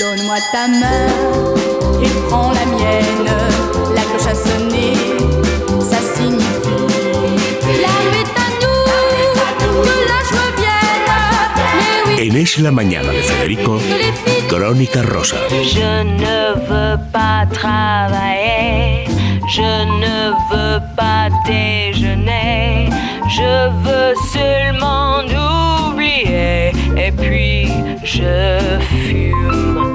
Donne-moi ta main et prends la mienne. La cloche a sonné, ça signifie la nuit est à nous, que l'âge revienne. Mais oui, En Es la Mañana de Federico, Crónica Rosa. Je ne veux pas travailler, je ne veux pas déjeuner, je veux seulement oublier et puis je fume.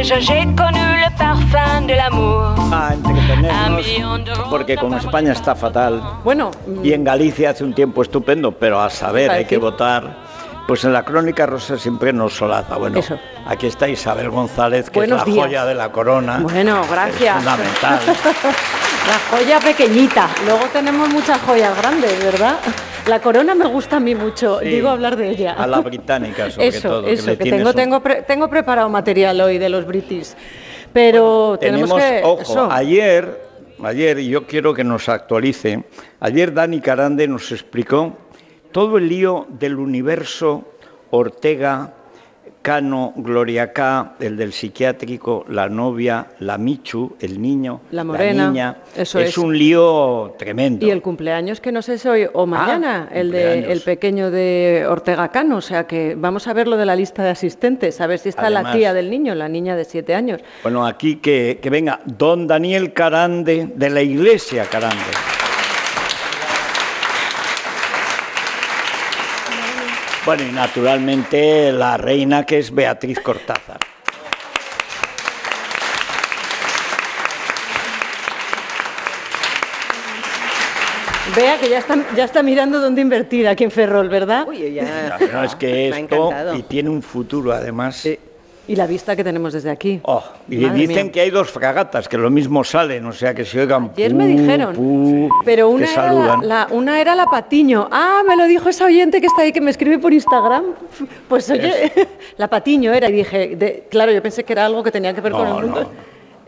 Déjà j'ai connu le parfum de l'amour. a Un entretenernos, million de porque como España está fatal Bueno, y en Galicia hace un tiempo estupendo, pero a saber, hay que votar. Pues en la crónica rosa siempre nos solaza. Bueno, Eso. aquí está Isabel González, que Buenos es la días. joya de la corona. Bueno, gracias. Es fundamental. la joya pequeñita. Luego tenemos muchas joyas grandes, ¿verdad? La corona me gusta a mí mucho, Sí. digo hablar de ella. A la británica, sobre eso, todo, Eso, que, tengo, un- tengo, pre- tengo preparado material hoy de los British. Pero tenemos, Tenemos, que... ojo, eso. ayer, ayer, y yo quiero que nos actualice, ayer Dani Carande nos explicó todo el lío del universo Ortega, Cano, Gloria K, el del psiquiátrico, la novia, la Michu, el niño, La morena, niña. eso es, es. un lío tremendo. Y el cumpleaños que no sé si hoy o mañana, el de Ah, el pequeño de Ortega Cano, o sea que vamos a ver lo de la lista de asistentes, a ver si está la tía del niño, la niña de siete años. Bueno, aquí que, que venga don Daniel Carande, de la iglesia Carande. Bueno, y naturalmente la reina que es Beatriz Cortázar. Vea que ya está, ya está mirando dónde invertir aquí en Ferrol, ¿verdad? Uy, ya. No, es que esto, y tiene un futuro además. Y la vista que tenemos desde aquí. Oh, y Madre dicen mía. que hay dos fragatas, que lo mismo salen, o sea que se oigan. Ayer me dijeron, pero que una era la, una era la Patiño. Ah, me lo dijo esa oyente que está ahí, que me escribe por Instagram. Pues oye, la Patiño era. Y dije, de- claro, yo pensé que era algo que tenía que ver con el mundo. no.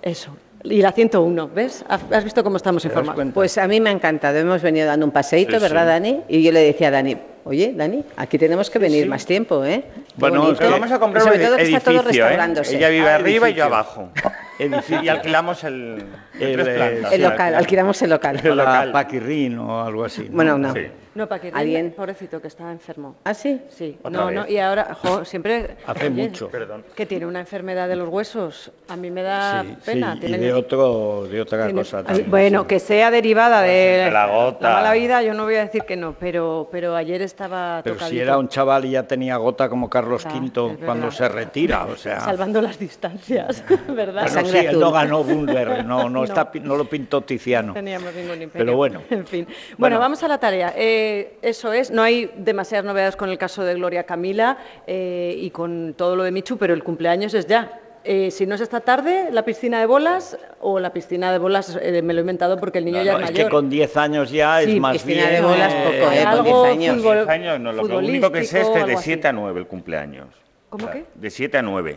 Eso. Y la 101, ¿ves? ¿Has visto cómo estamos ¿Te das informados? Pues a mí me ha encantado. Hemos venido dando un paseíto, ¿verdad, Dani? Y yo le decía a Dani, oye, Dani, aquí tenemos que venir más tiempo, ¿eh? Qué Bueno, es que- Vamos a comprar sobre un todo que está todo edificio, ¿eh? restaurándose. Ella vive Ah, arriba y yo abajo. Edificio. Y alquilamos el, el El. El local, alquilamos el local. la local. Paquirrín o algo así. ¿no? Bueno, no. No, para que ¿Alguien? pobrecito, que está enfermo. ¿Ah, sí? Sí, Otra no, vez. no, y ahora, jo, siempre... Hace mucho. Perdón. Que tiene una enfermedad de los huesos. A mí me da Sí, pena. sí, y de, otro, de otra tiene- cosa también. bueno, sí. que sea derivada de de la gota. mala vida, yo no voy a decir que no, pero, pero ayer estaba Pero si era un chaval y ya tenía gota como Carlos Ah, V cuando se retira, o sea... salvando las distancias, ¿verdad? Bueno, sí, él no ganó Bunler, no, no, No. Está, no lo pintó Tiziano. No teníamos ningún imperio. Pero bueno. En fin. Bueno, Bueno. vamos a la tarea. Eh, eso es, no hay demasiadas novedades con el caso de Gloria Camila eh, y con todo lo de Michu, pero el cumpleaños es ya. Eh, si no es esta tarde, la piscina de bolas o la piscina de bolas, eh, me lo he inventado porque el niño No, ya no, es es mayor. que con 10 años ya Sí, es más piscina bien... de bolas eh, poco, ¿eh? Con algo 10 años. fútbol- 10 años, no, lo, lo único que sé es que futbolístico, de algo 7 a así. 9 el cumpleaños. ¿Cómo qué? De 7 a 9.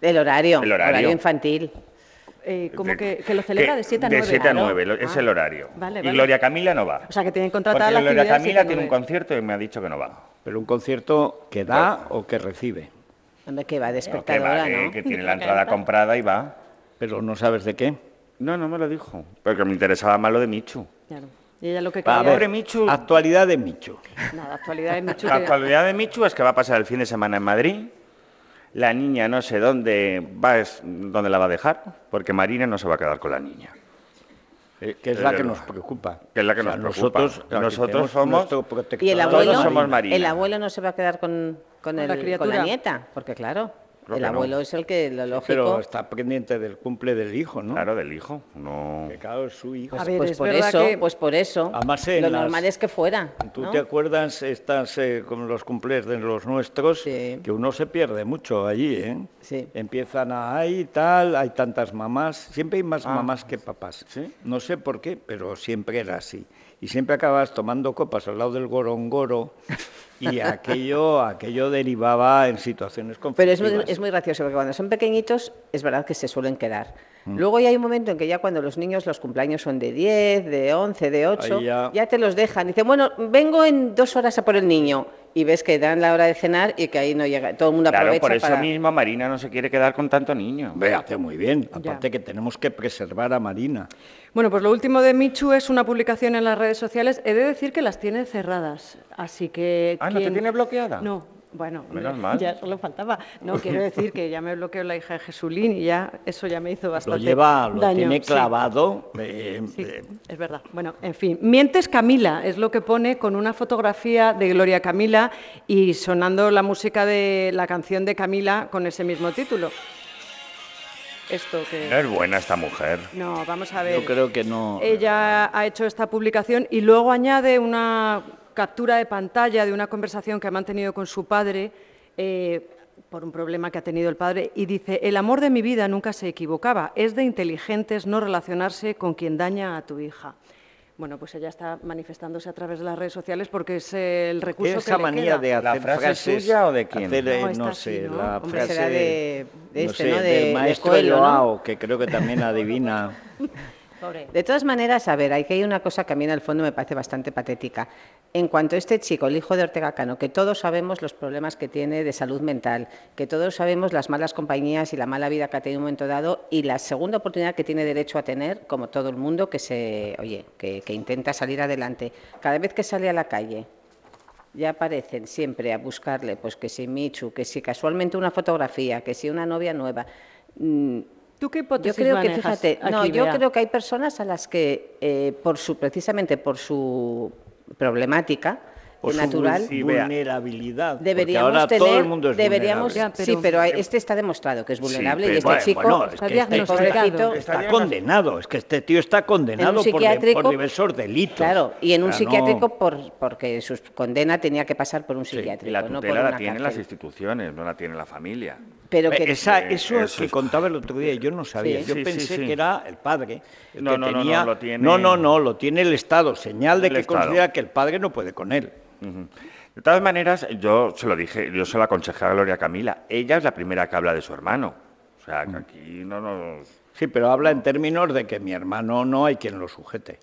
El horario. El horario. infantil. Eh, como que, que lo celebra de 7 a 9. De 7 a claro. 9, lo- es Ah, el horario. Vale, Y vale. Gloria Camila no va. O sea, que tienen Porque contratada la Gloria actividad de 7 Camila a tiene un 9. concierto y me ha dicho que no va. Pero un concierto que da o que recibe. Hombre, que va No, que, despertadora, va, que- ¿no? que tiene la entrada comprada y va. Pero no sabes de qué. No, no me lo dijo. Porque me interesaba más lo de Michu. Claro. Y ella lo que quería... ver, Pobre Michu. actualidad de Michu. Nada, actualidad de Michu. La que- actualidad de Michu es que va a pasar el fin de semana en Madrid. La niña no sé dónde va, es- dónde la va a dejar, porque Marina no se va a quedar con la niña. eh, que es la que nos preocupa. que es la que O sea, nos preocupa. Nosotros, Nosotros somos- Y el Todos abuelo, somos Marina. el abuelo no se va a quedar con, con, Con el- la con criatura. la nieta, porque claro, Creo el no. abuelo es el que lo lógico. Pero está pendiente del cumple del hijo, ¿no? Claro, del hijo. No. Que claro, es su hijo. A ver, pues es por eso, que- pues por eso. Además, lo las- normal es que fuera. ¿Tú ¿no? te acuerdas estas eh, con los cumples de los nuestros? Sí. Que uno se pierde mucho allí, ¿eh? Sí. Empiezan a ahí tal, hay tantas mamás, siempre hay más Ah, mamás que papás. ¿sí? No sé por qué, pero siempre era así. Y siempre acabas tomando copas al lado del gorongoro y aquello, aquello derivaba en situaciones Pero es muy, conflictivas. es muy gracioso, porque cuando son pequeñitos es verdad que se suelen quedar. Luego ya hay un momento en que ya cuando los niños, los cumpleaños son de 10, de 11, de 8, Ahí ya- ya... te los dejan. Dicen, bueno, vengo en dos horas a por el niño. Y ves que dan la hora de cenar y que ahí no llega. Todo el mundo Claro, aprovecha por eso para... mismo Marina no se quiere quedar con tanto niño. Ve, hace muy bien. Ya. Aparte que tenemos que preservar a Marina. Bueno, pues lo último de Michu es una publicación en las redes sociales. He de decir que las tiene cerradas, así que... Ah, ¿no te tiene bloqueada? No, bueno, Menos mal. ya solo faltaba. No, quiero decir que ya me bloqueó la hija de Jesulín y ya eso ya me hizo Lo bastante lleva, lo daño, tiene sí. clavado. eh, Sí, eh, es verdad. Bueno, en fin. Mientes Camila es lo que pone con una fotografía de Gloria Camila y sonando la música de la canción de Camila con ese mismo título. Esto No que... es buena esta mujer. No, vamos a ver. yo creo que no. Ella ha hecho esta publicación y luego añade una captura de pantalla de una conversación que ha mantenido con su padre eh, por un problema que ha tenido el padre y dice, el amor de mi vida nunca se equivocaba, es de inteligentes no relacionarse con quien daña a tu hija. Bueno, pues ella está manifestándose a través de las redes sociales porque es el recurso Esa que manía le de queda. ¿La hacer frase frases. suya o de quién? hacer, eh, No, así, sé, ¿no? la Hombre, frase. será de- de este, sé, ¿no? De- del de maestro Coelho, que creo que también adivina. De todas maneras, a ver, aquí hay una cosa que a mí en el fondo me parece bastante patética. En cuanto a este chico, el hijo de Ortega Cano, que todos sabemos los problemas que tiene de salud mental, que todos sabemos las malas compañías y la mala vida que ha tenido en un momento dado y la segunda oportunidad que tiene derecho a tener, como todo el mundo, que se, oye, que, que intenta salir adelante. Cada vez que sale a la calle, ya aparecen siempre a buscarle, pues que si Michu, que si casualmente una fotografía, que si una novia nueva. Mm, ¿Tú qué yo hipótesis creo que, manejas fíjate, no, aquí, yo Bea? creo que hay personas a las que, eh, por su, precisamente por su problemática Por su natural, vul- vulnerabilidad. deberíamos ahora tener, todo el mundo es deberíamos, vulnerable. Ya, sí, pero- pero este está demostrado que es vulnerable y pero- este bueno, chico, bueno, es está que este- pobrecito, Está condenado, es que este tío está condenado por, de- por diversos delitos. Claro, y en un O sea, no- psiquiátrico por, porque su condena tenía que pasar por un Sí, psiquiátrico, y la no por tutela la tienen las cárcel. instituciones, no la tiene la familia. Pero Ve, que, esa- Eh, eso, eso que es- contaba el otro día, yo no sabía. Sí. Yo Sí, pensé sí. que era el padre. El No, que no, no, no, tenía... lo tiene- no, no, no, lo tiene el Estado. Señal de El que Estado. considera que el padre no puede con él. De todas maneras, yo se lo dije, yo se lo aconsejé a Gloria Camila. Ella es la primera que habla de su hermano. O sea, que aquí no nos... Sí, pero habla en términos de que mi hermano no hay quien lo sujete.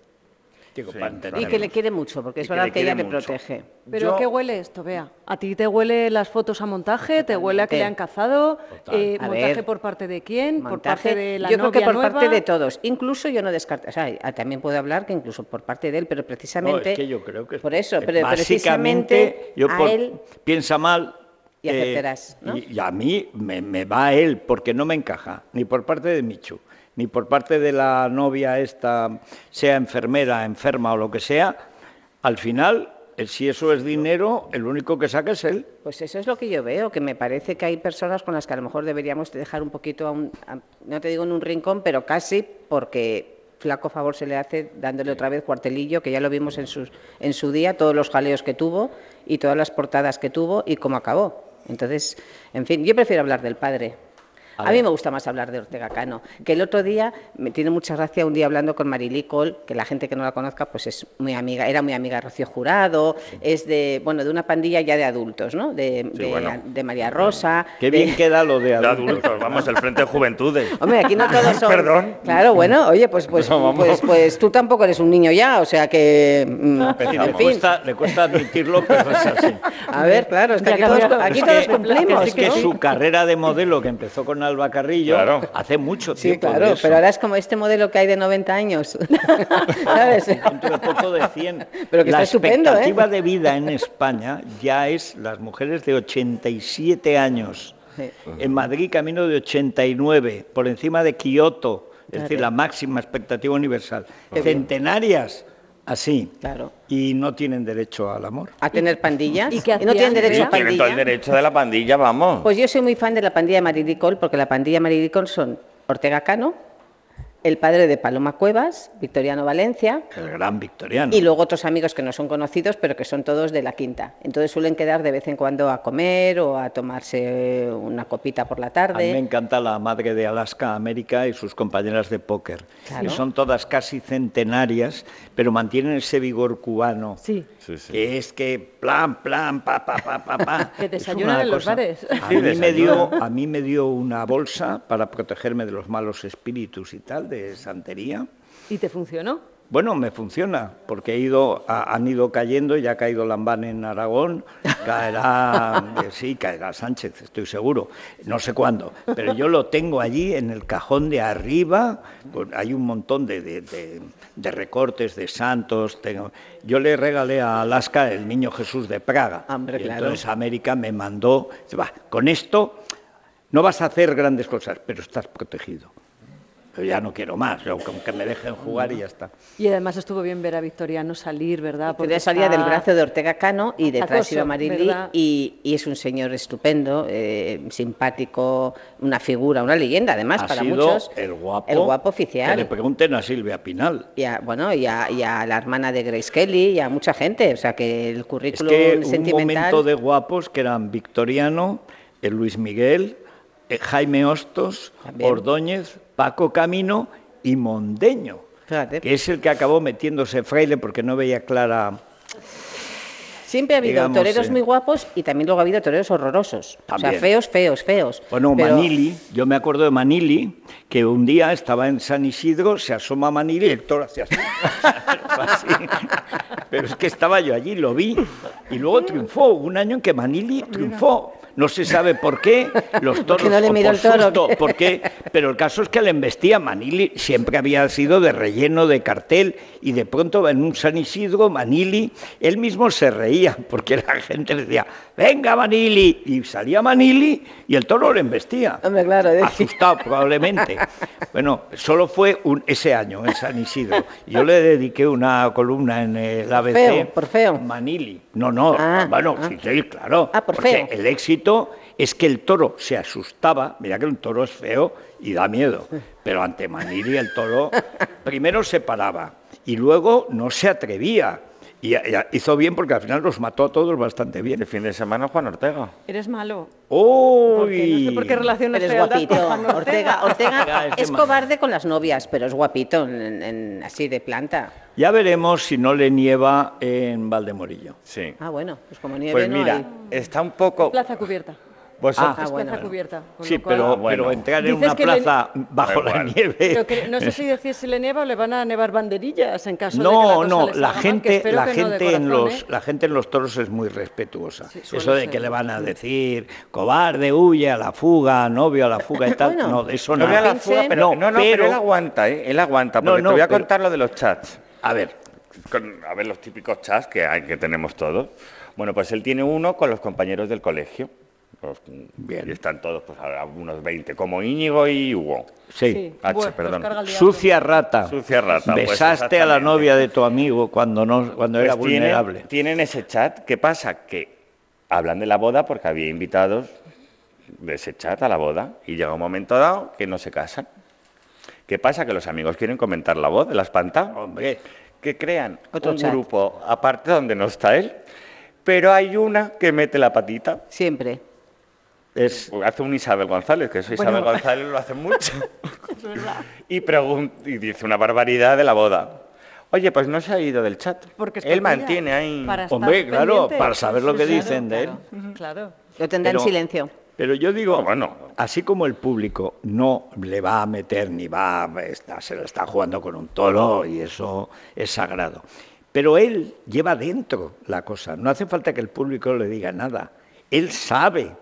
Digo, Sí, para y que le quiere mucho, porque es verdad que ella mucho. protege. ¿Pero Yo- qué huele esto, Vea? ¿A ti te huele las fotos a montaje? ¿Te huele a que le han cazado? Eh, ¿Montaje ver, por parte de quién? ¿Por parte de la yo creo que por nueva? parte de todos. Incluso yo no descarto, o sea, ah, también puedo hablar que incluso por parte de él, pero precisamente. No, es que yo creo que es- Por eso, pero básicamente precisamente yo a él. piensa mal Y eh, aceptarás, ¿no? y, y a mí me, me va a él porque no me encaja ni por parte de Michu ni por parte de la novia esta sea enfermera enferma o lo que sea al final eh, si eso es dinero el único que saca es él Pues eso es lo que yo veo, que me parece que hay personas con las que a lo mejor deberíamos dejar un poquito, a un, a- no te digo en un rincón, pero casi, porque flaco favor se le hace dándole otra vez cuartelillo, que ya lo vimos en, sus, en su día, todos los jaleos que tuvo y todas las portadas que tuvo y cómo acabó. Entonces, en fin, yo prefiero hablar del padre. A, mí me gusta más hablar de Ortega Cano, que el otro día me tiene mucha gracia un día hablando con Marilí Col, que la gente que no la conozca pues es muy amiga, era muy amiga de Rocío Jurado, es de bueno de una pandilla ya de adultos, ¿no? De, de- bueno. de María Rosa. qué de- bien queda lo de De adultos. vamos, el Frente de Juventudes. Hombre, aquí no todos son. Perdón. Claro, bueno, oye, pues, pues, No, pues, pues tú tampoco eres un niño ya, o sea que. mm, en le, fin. cuesta, le cuesta admitirlo pero es así A ver, claro, es que aquí todos, aquí Es todos que- cumplimos. es que ¿no? su carrera de modelo que empezó con Alba Carrillo Claro. hace mucho Sí, tiempo de claro, eso. pero ahora es como este modelo que hay de 90 años. ¿Sabes? dentro de poco de 100. Pero que la está estupendo, ¿eh? expectativa de vida en España ya es las mujeres de 87 años. Sí. En Madrid camino de 89, por encima de Kioto, es Fíjate. decir, la máxima expectativa universal. Centenarias, así. Claro. Y no tienen derecho al amor. A tener pandillas. ¿Y qué no tienen derecho a ¿Tienen Tienen todo el derecho de la pandilla, vamos. Pues yo soy muy fan de la pandilla Maridicol, porque la pandilla Maridicol son Ortega Cano, el padre de Paloma Cuevas, Victoriano Valencia, El gran victoriano. y luego otros amigos que no son conocidos, pero que son todos de la quinta. Entonces suelen quedar de vez en cuando a comer o a tomarse una copita por la A mí me tarde. encanta la madre de Alaska América y sus compañeras de póker. Claro. Y son todas casi centenarias, pero mantienen ese vigor cubano. Sí. Sí, sí. Que es que plan, plan, pa, pa, pa, pa, pa. Que Es desayunan los bares. A mí, me dio, a mí me dio una bolsa para protegerme de los malos espíritus y tal, de santería. ¿Y te funcionó? Bueno, me funciona, porque he ido, ha- han ido cayendo, ya ha caído Lambán en Aragón, caerá, eh, sí, caerá Sánchez, estoy seguro, no sé cuándo, pero yo lo tengo allí en el cajón de arriba, pues hay un montón de, de- de- de recortes de santos, tengo- yo le regalé a Alaska el Niño Jesús de Praga, Hombre, y claro. entonces América me mandó, dice, va, con esto no vas a hacer grandes cosas, pero estás protegido. Pero ya no quiero más, yo con que me dejen jugar y ya está. Y además estuvo bien ver a Victoriano salir, ¿verdad? Porque Victoria salía está- del brazo de Ortega Cano y detrás Acoso, iba Marili y, y es un señor estupendo, eh, simpático, una figura, una leyenda además ha para sido muchos. el guapo, El guapo Que le oficial. pregunten a Silvia Pinal. Y a, bueno, y a, y a la hermana de Grace Kelly y a mucha gente. O sea que el Es currículum que un sentimental. momento de guapos que eran Victoriano, el Luis Miguel, eh, Jaime Hostos, También. Ordóñez, Paco Camino y Mondeño, Fíjate. que es el que acabó metiéndose fraile porque no veía clara. Siempre ha habido digamos, toreros eh, muy guapos y también luego ha habido toreros horrorosos. O sea, feos, feos, feos. Bueno, Pero- Manili, yo me acuerdo de Manili, que un día estaba en San Isidro, se asoma Manili y el toro hacía así. Así. Pero es que estaba yo allí, lo vi, y luego triunfó. Un año en que Manili triunfó. No se sabe por qué, los toros no le o miró por el toro, susto, ¿qué? por qué, pero el caso es que le embestía Manili, siempre había sido de relleno de cartel, y de pronto en un San Isidro, Manili, él mismo se reía, porque la gente le decía, venga Manili, y salía Manili, y el toro le embestía. Hombre, claro, de- Asustado probablemente. Bueno, solo fue un, ese año en San Isidro. Yo le dediqué una columna en el ABC. feo, por feo. Manili. No, no, Ah, bueno, ah. sí, sí, claro. Ah, por porque feo. el éxito es que el toro se asustaba. Mira que un toro es feo y da miedo. Pero ante Manili el toro primero se paraba y luego no se atrevía. Y, y hizo bien porque al final los mató a todos bastante bien. Este fin de semana Juan Ortega. Eres malo. ¡Uy! No sé por qué relacionas Pero es fealdad guapito. con Juan Ortega, Ortega Ortega es es de cobarde con las novias, pero es guapito en- en- así de planta. Ya veremos si no le nieva en Valdemorillo. Sí. Ah, bueno, pues como nieve Pues no mira, hay. está un poco... Plaza cubierta. Vosotros- Ah, es bueno. cubierta. con Sí, pero, bueno. pero entrar en una le- plaza bajo la nieve. Pero que no sé si decir si le nieva o le van a nevar banderillas en caso de que la No, cosa no, la salga mal, que gente, la que no gente en los, ¿eh? la gente en los toros es muy respetuosa. Sí, Eso de ser. que le van a decir cobarde, huye a la fuga, novio a la fuga y tal, Bueno, no, de eso No nada. vea la fuga, pero, No, no, no, pero, pero- él aguanta, ¿eh? Él aguanta, No, porque no, te voy a pero- contar lo de los chats. A ver, Con- a ver, los típicos chats que, hay, que tenemos todos. Bueno, pues él tiene uno con los compañeros del colegio. Los- Bien. Y están todos, pues ahora unos 20, como Íñigo y Hugo. sí. Sí, H, bueno, perdón. Sucia rata. Sucia rata, pues, Besaste a la novia de tu amigo cuando no, cuando era Pues tienen- vulnerable. Tienen ese chat. ¿Qué pasa? Que hablan de la boda porque había invitados de ese chat a la boda y llega un momento dado que no se casan. ¿Qué pasa? Que los amigos quieren comentar la boda, la espanta. Hombre, Que crean Otro un chat. grupo aparte donde no está él. Pero hay una que mete la patita. Siempre. Es Hace un Isabel González, que eso Bueno. Isabel González lo hace mucho. y, y dice una barbaridad de la boda. Oye, pues no se ha ido del chat. Porque es Él mantiene ahí. para estar Hombre, claro, pendiente. para saber lo que Sí, dicen de él. claro, Claro. Lo tendrá Pero- en silencio. Pero yo digo, bueno. así como el público no le va a meter ni va a está- se lo está jugando con un toro y eso es sagrado. Pero él lleva dentro la cosa. No hace falta que el público le diga nada. Él sabe,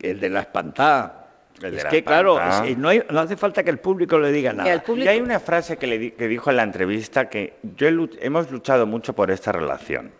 el de la espantada. Es que, claro, no, hay- no hace falta que el público le diga nada. público- Y hay una frase que, le di- que dijo en la entrevista que yo he hemos luchado mucho por esta relación.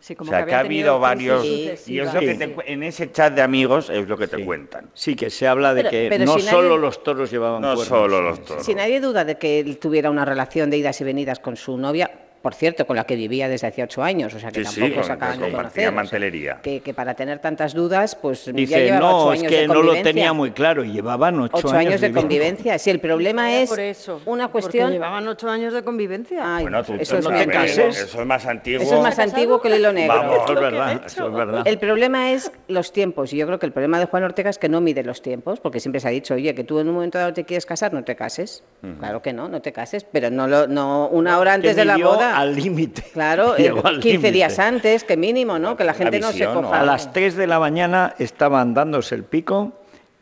Sí, O como sea, que, ha habían tenido habido varios... crisis Y es lo que Sí. te en ese chat de amigos es lo que te Sí. cuentan. Sí, que se habla de Pero- que pero no si nadie- solo los toros llevaban No cuernos. solo los toros. Si nadie duda de que él tuviera una relación de idas y venidas con su novia, por cierto, con la que vivía desde hacía ocho años, o sea que Sí, sí, tampoco con- se acaban que de conocer. o sea, mantelería. que, que para tener tantas dudas, pues ya Dice, llevaba no, ocho es años que de no lo tenía muy claro y llevaban ocho, Ocho años de convivencia. Si el problema es Por eso. una cuestión... llevaban ocho años de convivencia. Ay, Bueno, tú eso es no muy te antiguo. cases. Eso es más antiguo. Eso es más antiguo que el hilo negro. Vamos. Eso es verdad, eso es verdad. El problema es los tiempos. Y yo creo que el problema de Juan Ortega es que no mide los tiempos, porque siempre se ha dicho, oye, que tú en un momento dado te quieres casar, no te cases. Claro que no, no te cases, pero no, lo, no una hora Que antes de la midió al límite. Claro, eh, Llegó al 15 límite. días antes, que mínimo, ¿no? Que la La gente no se visión, ¿no? coja. A las 3 de la mañana estaban dándose el pico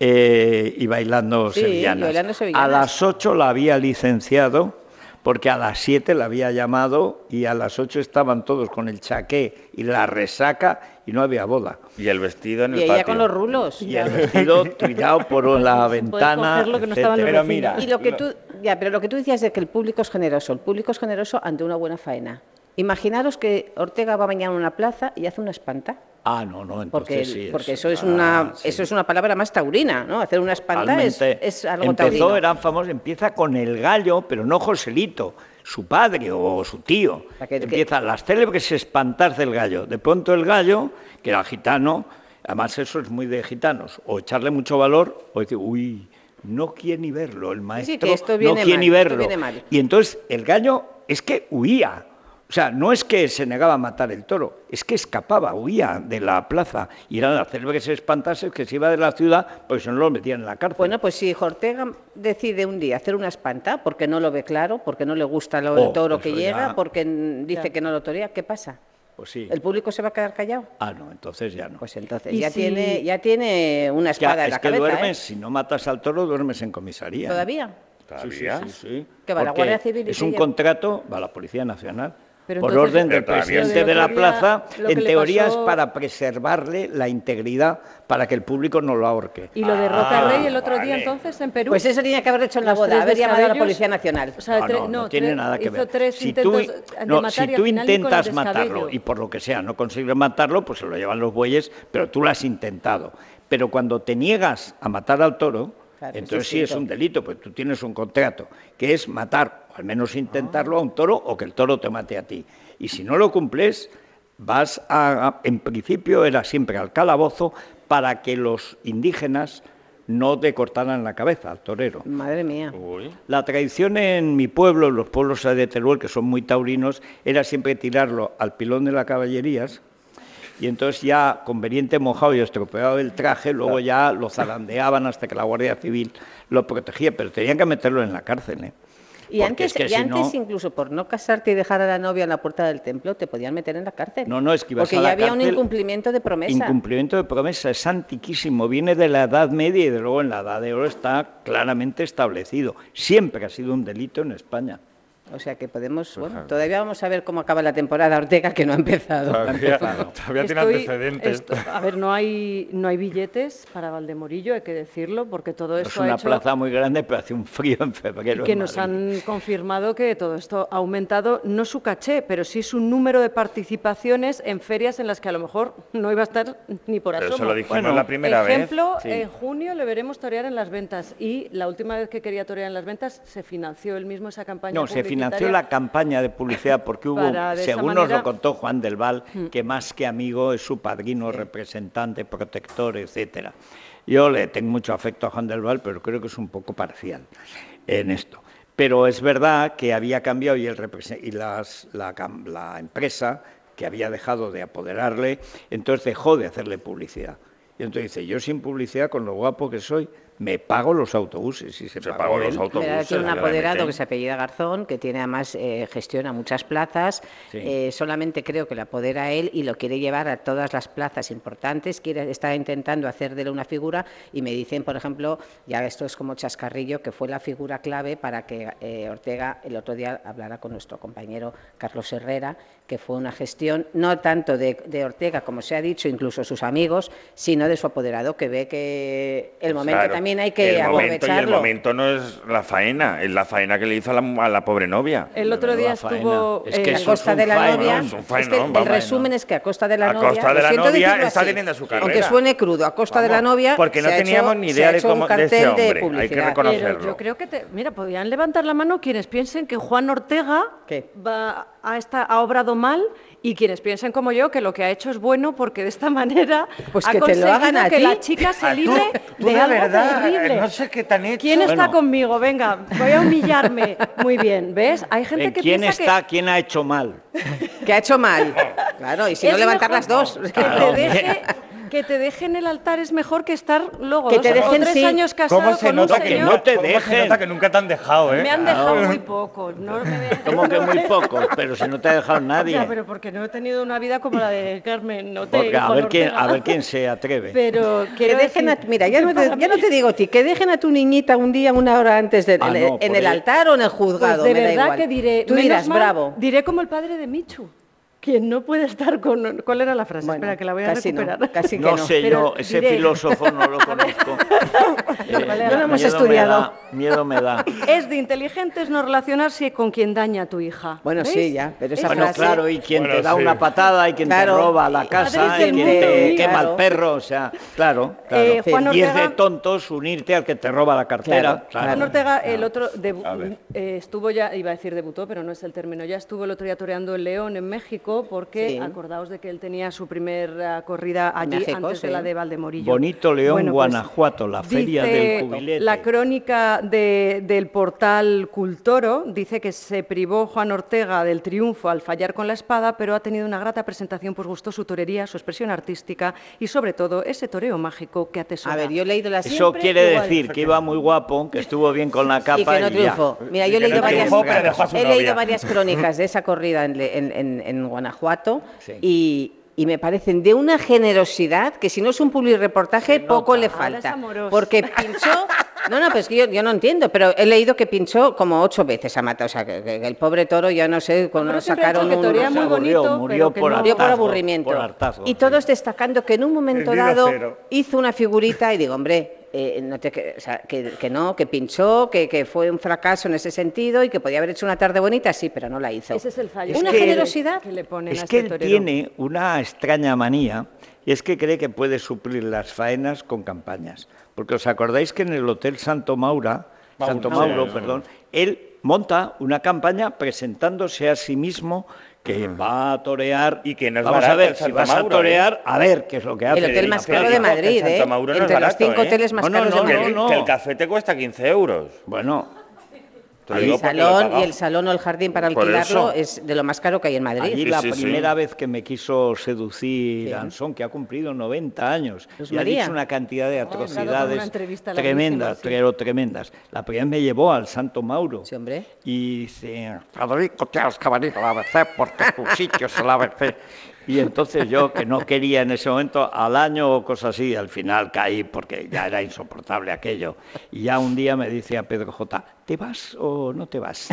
eh, y bailando Sí, sevillanas. bailando sevillanas. A las 8 la había licenciado porque a las 7 la había llamado y a las 8 estaban todos con el chaqué y la resaca y no había boda. Y el vestido en el Y ella patio. con los rulos. Y el vestido tirado por la ventana. que no. Pero mira, Y lo que tú, ya, pero lo que tú decías de que el público es generoso, el público es generoso ante una buena faena. Imaginaros que Ortega va mañana a una plaza y hace una espanta. Ah, no, no, entonces Porque, sí. porque eso es ah, una sí. eso es una palabra más taurina, ¿no? Hacer una espanta es, algo Empezó, taurino. eran famosos, empieza con el gallo, pero no Joselito, su padre o su tío. sea, que- que- Empiezan las célebres espantas del gallo. De pronto el gallo, que era gitano, además eso es muy de gitanos, o echarle mucho valor, o decir, uy, no quiere ni verlo, el maestro que esto no quiere mal, ni esto verlo. viene mal. Y entonces el gallo es que huía. O sea, no es que se negaba a matar el toro, es que escapaba, huía de la plaza. Y eran las célebres espantases que se iba de la ciudad, porque si no lo metían en la cárcel. Bueno, pues si Ortega decide un día hacer una espanta porque no lo ve claro, porque no le gusta lo, Oh, el toro que eso llega, ya. porque dice que no lo torea, ¿qué pasa? Pues sí. ¿El público se va a quedar callado? Ah, no, entonces ya no. Pues entonces ya si- tiene ya tiene una Ya, espada en es la que cabeza. duermes, ¿eh? si no matas al toro, duermes en comisaría. ¿Todavía? Sí, sí, ¿Todavía? sí, sí. Que va la Guardia Civil y Es que un contrato, va la Policía Nacional. Pero por entonces- orden del Pero todavía- presidente de del la plaza, lo en teoría es para preservarle la integridad para que el público no lo ahorque. Y lo de Rota Ah, Rey el otro día entonces en Perú. Pues eso tenía que haber hecho en la boda, haber llamado a la Policía Nacional. O sea, no, tre- no, no tiene tre- nada que ver. tres Si tú, no, matar si intentas matarlo y por lo que sea no consigues matarlo, pues se lo llevan los bueyes, pero tú lo has intentado. Pero cuando te niegas a matar al toro, Claro, entonces sí es un delito, pues tú tienes un contrato, que es matar, al menos intentarlo a un toro o que el toro te mate a ti. Y si no lo cumples, vas a, en principio era siempre al calabozo para que los indígenas no te cortaran la cabeza al torero. Madre mía. Uy. La tradición en mi pueblo, en los pueblos de Teruel, que son muy taurinos, era siempre tirarlo al pilón de las caballerías y entonces ya conveniente mojado y estropeado el traje, luego ya lo zarandeaban hasta que la Guardia Civil lo protegía, pero tenían que meterlo en la cárcel. ¿eh? Y Porque antes, es que y si antes no- incluso por no casarte y dejar a la novia en la puerta del templo, te podían meter en la cárcel. No, no, es que ibas Porque a la ya había un incumplimiento de promesa. Incumplimiento de promesa es antiquísimo, viene de la Edad Media y de luego en la Edad de Oro está claramente establecido. Siempre ha sido un delito en España. O sea que podemos, bueno, todavía vamos a ver cómo acaba la temporada Ortega, que no ha empezado. Todavía, todavía tiene Estoy- antecedentes. esto- a ver, no hay, no hay billetes para Valdemorillo, hay que decirlo, porque todo Es esto ha una hecho plaza muy grande, pero hace un frío en febrero. que en nos han confirmado que todo esto ha aumentado, no su caché, pero sí su número de participaciones en ferias en las que a lo mejor no iba a estar ni por Pero asomo. eso lo dijimos Bueno, la primera vez. Ejemplo, Sí. en junio le veremos torear en las ventas y la última vez que quería torear en las ventas se financió él mismo esa campaña No, se financió la campaña de publicidad porque hubo, según nos lo contó Juan del Val, que más que amigo es su padrino, representante, protector, etcétera. Yo le tengo mucho afecto a Juan del Val, pero creo que es un poco parcial en esto. Pero es verdad que había cambiado y, el y las- la, la empresa que había dejado de apoderarle, entonces dejó de hacerle publicidad. Y entonces dice, yo sin publicidad, con lo guapo que soy, me pago los autobuses. Y se, Se pagó los autobuses. Mira, tiene un apoderado que se apellida Garzón, que tiene además eh, gestiona muchas plazas. Sí. Eh, solamente creo que le apodera él y lo quiere llevar a todas las plazas importantes. Quiere, está intentando hacer de él una figura y me dicen, por ejemplo, ya esto es como chascarrillo, que fue la figura clave para que eh, Ortega el otro día hablara con nuestro compañero Carlos Herrera, que fue una gestión no tanto de, de Ortega, como se ha dicho, incluso sus amigos, sino de su apoderado, que ve que el momento Claro, también hay que el momento, y el momento no es la faena, es la faena que le hizo a la, a la pobre novia. El otro día estuvo... Es que eh, a costa es de la novia. es un es que faenón, el vamos. resumen es que a costa de la A novia. costa de la está así, teniendo su Aunque carrera. suene crudo, a costa de la novia. porque no teníamos hecho- ni idea de cómo- de este hombre, hay que publicidad. reconocer. Pero yo creo que, te- mira, podían levantar la mano quienes piensen que Juan Ortega ¿Qué? va, ha, obrado mal y quienes piensen como yo que lo que ha hecho es bueno porque de esta manera Pues ha que te lo hagan conseguido a que ti. la chica se Ah, tú- libre tú de de algo verdad, terrible. no sé qué te han hecho. ¿Quién está Bueno. conmigo? Venga, voy a humillarme. Muy bien, ¿ves? Hay gente ¿En que quién piensa está? ¿Quién ha hecho mal? Que ha hecho mal. Claro, y si que no levantar mejor las dos. Que Claro. te deje que te deje en el altar es mejor que estar luego Que dos te o dejen, tres sí. años casado ¿Cómo se con nota un que señor. no te cómo se dejen? nota que nunca te han dejado, eh? Me han dejado muy poco. No me. Como que muy pocos, pero si no te ha dejado nadie. Ya, pero porque no he tenido una vida como la de Carmen. No te Porque a ver quién, Ortega. a ver quién se atreve. Pero Que dejen a, decir mira, ya no, te, ya mí- no te digo a ti, que dejen a tu niñita un día, una hora antes, de, Ah, en, no, en por el altar o en el juzgado, Pues de me da verdad igual. que diré. Tú dirás, mal, bravo. Diré como el padre de Michu. Quien no puede estar con. ¿Cuál era la frase? Bueno, Espera, que la voy a casi no, recuperar. casi que no no. sé Pero yo, ese diré- filósofo no lo conozco. Eh. No lo hemos miedo me estudiado. da, miedo me da. Es de inteligentes no relacionarse con quien daña a tu hija. Bueno, ¿Veis? sí, ya, pero esa Es Bueno, frase- claro, y quien Bueno, te da sí. una patada, y quien Claro. te roba la casa, y quien mundo, te quema claro. el perro, o sea, claro, claro. Eh, Juan y es de tontos unirte al que te roba la cartera. Claro, claro. Juan Ortega, el otro, debu- eh, estuvo ya, iba a decir debutó, pero no es el término, ya estuvo el otro día toreando en León, en México, porque Sí. acordaos de que él tenía su primera corrida allí México, antes de la de Valdemorillo. Bonito León, Bueno, pues, Guanajuato, la feria del jubilete. La crónica de- del portal Cultoro dice que se privó Juan Ortega del triunfo al fallar con la espada, pero ha tenido una grata presentación, pues gustó su torería, su expresión artística y sobre todo ese toreo mágico que atesora. A ver, yo he leído las... Eso quiere igual. decir que iba muy guapo, que estuvo bien con la capa y que no triunfó. Mira, yo he leído no varias, he leído varias crónicas de esa corrida en, Le- en- en- en Guanajuato Sí. y, y me parecen de una generosidad que si no es un publireportaje poco le falta. Porque pinchó... No, no, pues que yo, yo no entiendo, pero he leído que pinchó como ocho veces a Mata. O sea, que, que el pobre toro ya no sé, cuando ha sacaron un... muy bonito, murió pero que por no- Murió por aburrimiento. por hartazgo, y sí. todos destacando que en un momento dado cero. hizo una figurita y digo, hombre, eh, no te que, o sea, que, que no, que pinchó, que, que fue un fracaso en ese sentido y que podía haber hecho una tarde bonita, sí, pero no la hizo. Ese es el fallo. Una que- generosidad. que le ponen a Es este que él torero. tiene una extraña manía y es que cree que puede suplir las faenas con campañas. Porque os acordáis que en el Hotel Santo Maura, Mauro, Santo sí. Mauro, perdón, él monta una campaña presentándose a sí mismo que va a torear Y que no es vamos barato a ver el si vas a Mauro, ¿eh? torear a ver qué es lo que hace El hotel más caro de Madrid, Santo ¿eh? Mauro no es Entre los barato, cinco ¿eh? hoteles más No, no, caros no, de Que Madrid. el, no. que el café te cuesta 15 euros. bueno El salón y el salón o el jardín para alquilarlo es de lo más caro que hay en Madrid. Allí Sí, la sí, sí. primera vez que me quiso seducir Sí. Ansón, que ha cumplido 90 años, Luz y ha María. dicho una cantidad de atrocidades entrevista tremendas, sí. pero tremendas. La primera vez me llevó al Santo Mauro. Sí, hombre. Y dice, Federico, que venir a la ABC porque tu sitio es la ABC. Y entonces yo, que no quería en ese momento, al año o cosas así, al final caí porque ya era insoportable aquello. Y ya un día me dice a Pedro J, ¿te vas o no te vas?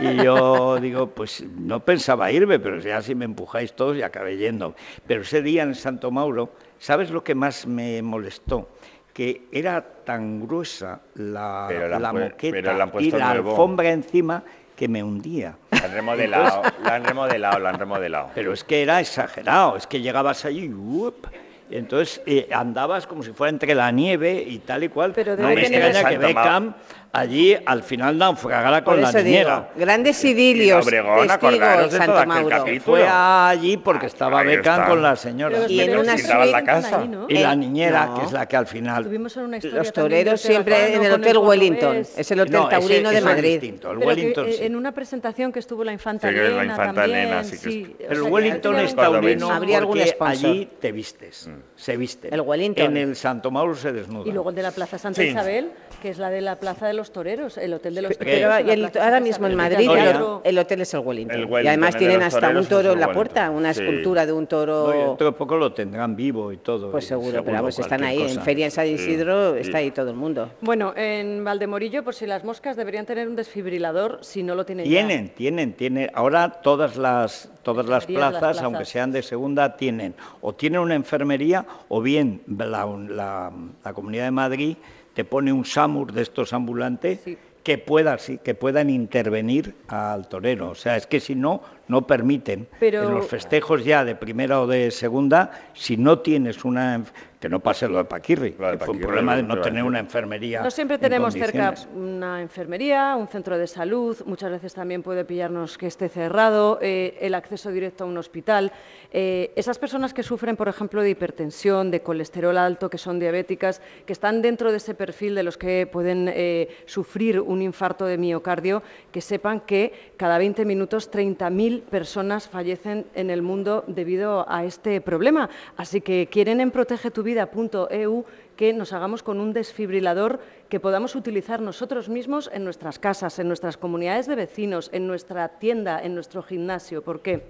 Y yo digo, pues no pensaba irme, pero ya si me empujáis todos y acabé yendo. Pero ese día en Santo Mauro, ¿sabes lo que más me molestó? Que era tan gruesa la, la moqueta pero han y la nuevo. alfombra encima que me hundía. La han remodelado, la han remodelado, la han remodelado. Pero es que era exagerado, es que llegabas allí ¡up! Y entonces eh, andabas como si fuera entre la nieve y tal y cual. Pero no me extraña que Beckham allí al final naufragara con la digo, niñera. grandes idilios, Obregón, testigo acordaros el de aquel Mauro. capítulo. Fue allí porque estaba ahí Beckham está. con la señora. Y en una suite- la casa. ahí, ¿no? Y la Eh, niñera, no. que es la que al final... Tuvimos una historia Los también toreros siempre en el Hotel Wellington. Es el Hotel No, ese- Taurino de Madrid. distinto, el Pero Wellington sí. en una presentación que estuvo la Infanta Elena también, sí o Pero el Wellington es taurino porque allí te vistes, se visten. El Wellington. En el Santo Mauro se desnuda. Y luego el de la Plaza Santa Sí. Isabel, que es la de la Plaza de los Toreros, el Hotel de los Toreros. Pero en el- ahora mismo en. Madrid el, el hotel es el Wellington. El y Wellington, además el de tienen hasta un toro en la puerta, una Sí. escultura de un toro. No, y dentro de poco lo tendrán vivo y todo. Pues y seguro, pero vamos, están ahí. En cosa. Feria en San Isidro Sí. está ahí todo el mundo. Bueno, en Valdemorillo, por si las moscas, deberían tener un desfibrilador si no lo tienen ya. Tienen, tienen, tienen. Ahora todas las, todas las Enfermerías, las plazas, plazas. aunque sean de segunda, tienen o tienen una enfermería o bien la, la- la Comunidad de Madrid te pone un SAMUR de estos ambulantes Sí. que, pueda, sí, que puedan intervenir al torero. O sea, es que si no, no permiten Pero- en los festejos ya de primera o de segunda, si no tienes una... Que no pase lo de Paquirri, Lo de que fue un problema de no tener una enfermería No siempre en tenemos cerca una enfermería, un centro de salud, muchas veces también puede pillarnos que esté cerrado, eh, el acceso directo a un hospital. Eh, esas personas que sufren, por ejemplo, de hipertensión, de colesterol alto, que son diabéticas, que están dentro de ese perfil de los que pueden eh, sufrir un infarto de miocardio, que sepan que cada 20 minutos 30.000 personas fallecen en el mundo debido a este problema. Así que quieren en protegetuvida.eu que nos hagamos con un desfibrilador que podamos utilizar nosotros mismos en nuestras casas, en nuestras comunidades de vecinos, en nuestra tienda, en nuestro gimnasio. ¿Por qué?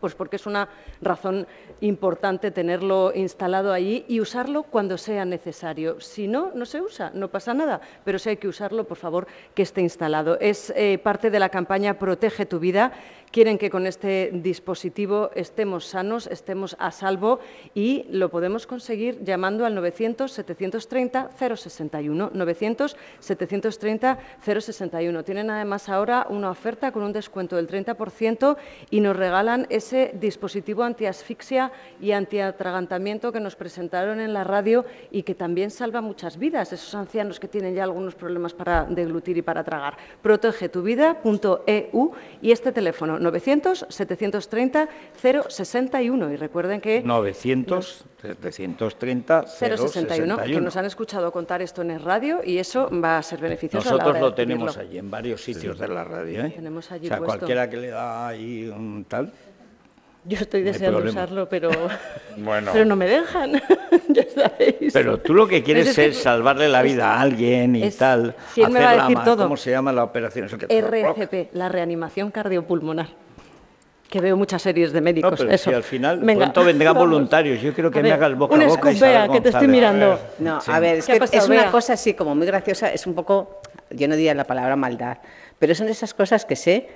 Pues porque es una razón importante tenerlo instalado allí y usarlo cuando sea necesario. Si no, no se usa, no pasa nada, pero si hay que usarlo, por favor, que esté instalado. Es eh, parte de la campaña Protege tu vida. Quieren que con este dispositivo estemos sanos, estemos a salvo y lo podemos conseguir llamando al 900-730-061. 900-730-061. Tienen además ahora una oferta con un descuento del 30% y nos regalan ese dispositivo antiasfixia y antiatragantamiento que nos presentaron en la radio y que también salva muchas vidas, esos ancianos que tienen ya algunos problemas para deglutir y para tragar. Protegetuvida.eu y este teléfono 900-730-061. Y recuerden que 900, 730, 061, que nos han escuchado contar esto en el radio y eso va a ser beneficioso. a la Nosotros hora lo de tenemos allí, en varios sitios de la radio. ¿eh? Tenemos allí o sea, puesto. cualquiera que le da ahí un tal... Yo estoy No deseando problema. usarlo, pero, Bueno. pero no me dejan. ya sabéis. Pero tú lo que quieres Es que- es salvarle la vida a alguien y es- tal. si él me va a hacer la decir ma- todo. ¿Cómo se llama la operación? Eso que- RCP, la reanimación cardiopulmonar. Que veo muchas series de No, médicos. pero eso. si al final Venga, pronto vendrán vamos. voluntarios. Yo quiero que A me ver, hagas boca un a boca. Bea, que te estoy mirando. No, Sí. a ver, es, ¿Qué ha que pasado, es una cosa así como muy graciosa, es un poco, yo no diría la palabra maldad, pero son esas cosas que sé,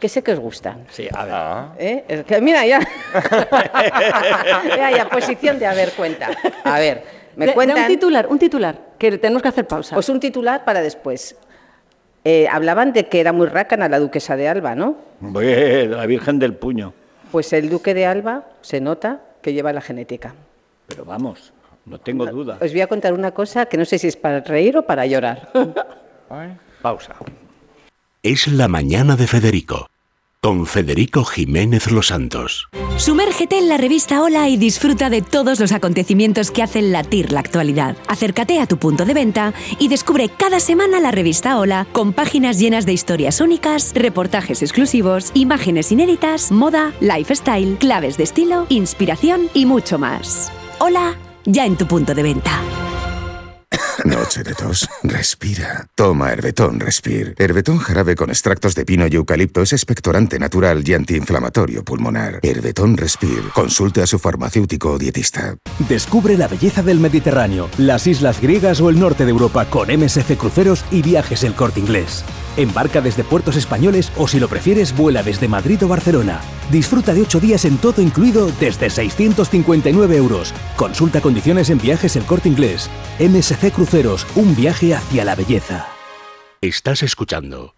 que sé que os gustan. Sí, a ver. Ah. ¿eh? Es que, mira ya, mira ya, posición de haber cuenta. A ver, me De- de cuentan, un titular, un titular, que tenemos que hacer pausa. pues un titular para después. Eh, hablaban de que era muy rácana la duquesa de Alba, ¿no? Bueno, la Virgen del Puño. Pues el duque de Alba se nota que lleva la genética. Pero vamos, no tengo duda. Os voy a contar una cosa que no sé si es para reír o para llorar. Pausa. Es la mañana de Federico, con Federico Jiménez Los Santos. Sumérgete en la revista Hola y disfruta de todos los acontecimientos que hacen latir la actualidad. Acércate a tu punto de venta y descubre cada semana la revista Hola con páginas llenas de historias únicas, reportajes exclusivos, imágenes inéditas, moda, lifestyle, claves de estilo, inspiración y mucho más. Hola, ya en tu punto de venta. Noche de tos. Respira. Toma Herbetón Respir. Herbetón jarabe con extractos de pino y eucalipto es expectorante natural y antiinflamatorio pulmonar. Herbetón Respir. Consulte a su farmacéutico o dietista. Descubre la belleza del Mediterráneo, las islas griegas o el norte de Europa con MSC Cruceros y Viajes El Corte Inglés. Embarca desde puertos españoles o si lo prefieres vuela desde Madrid o Barcelona. Disfruta de 8 días en todo incluido desde 659 euros. Consulta condiciones en Viajes El Corte Inglés. MSC Cruceros, un viaje hacia la belleza. Estás escuchando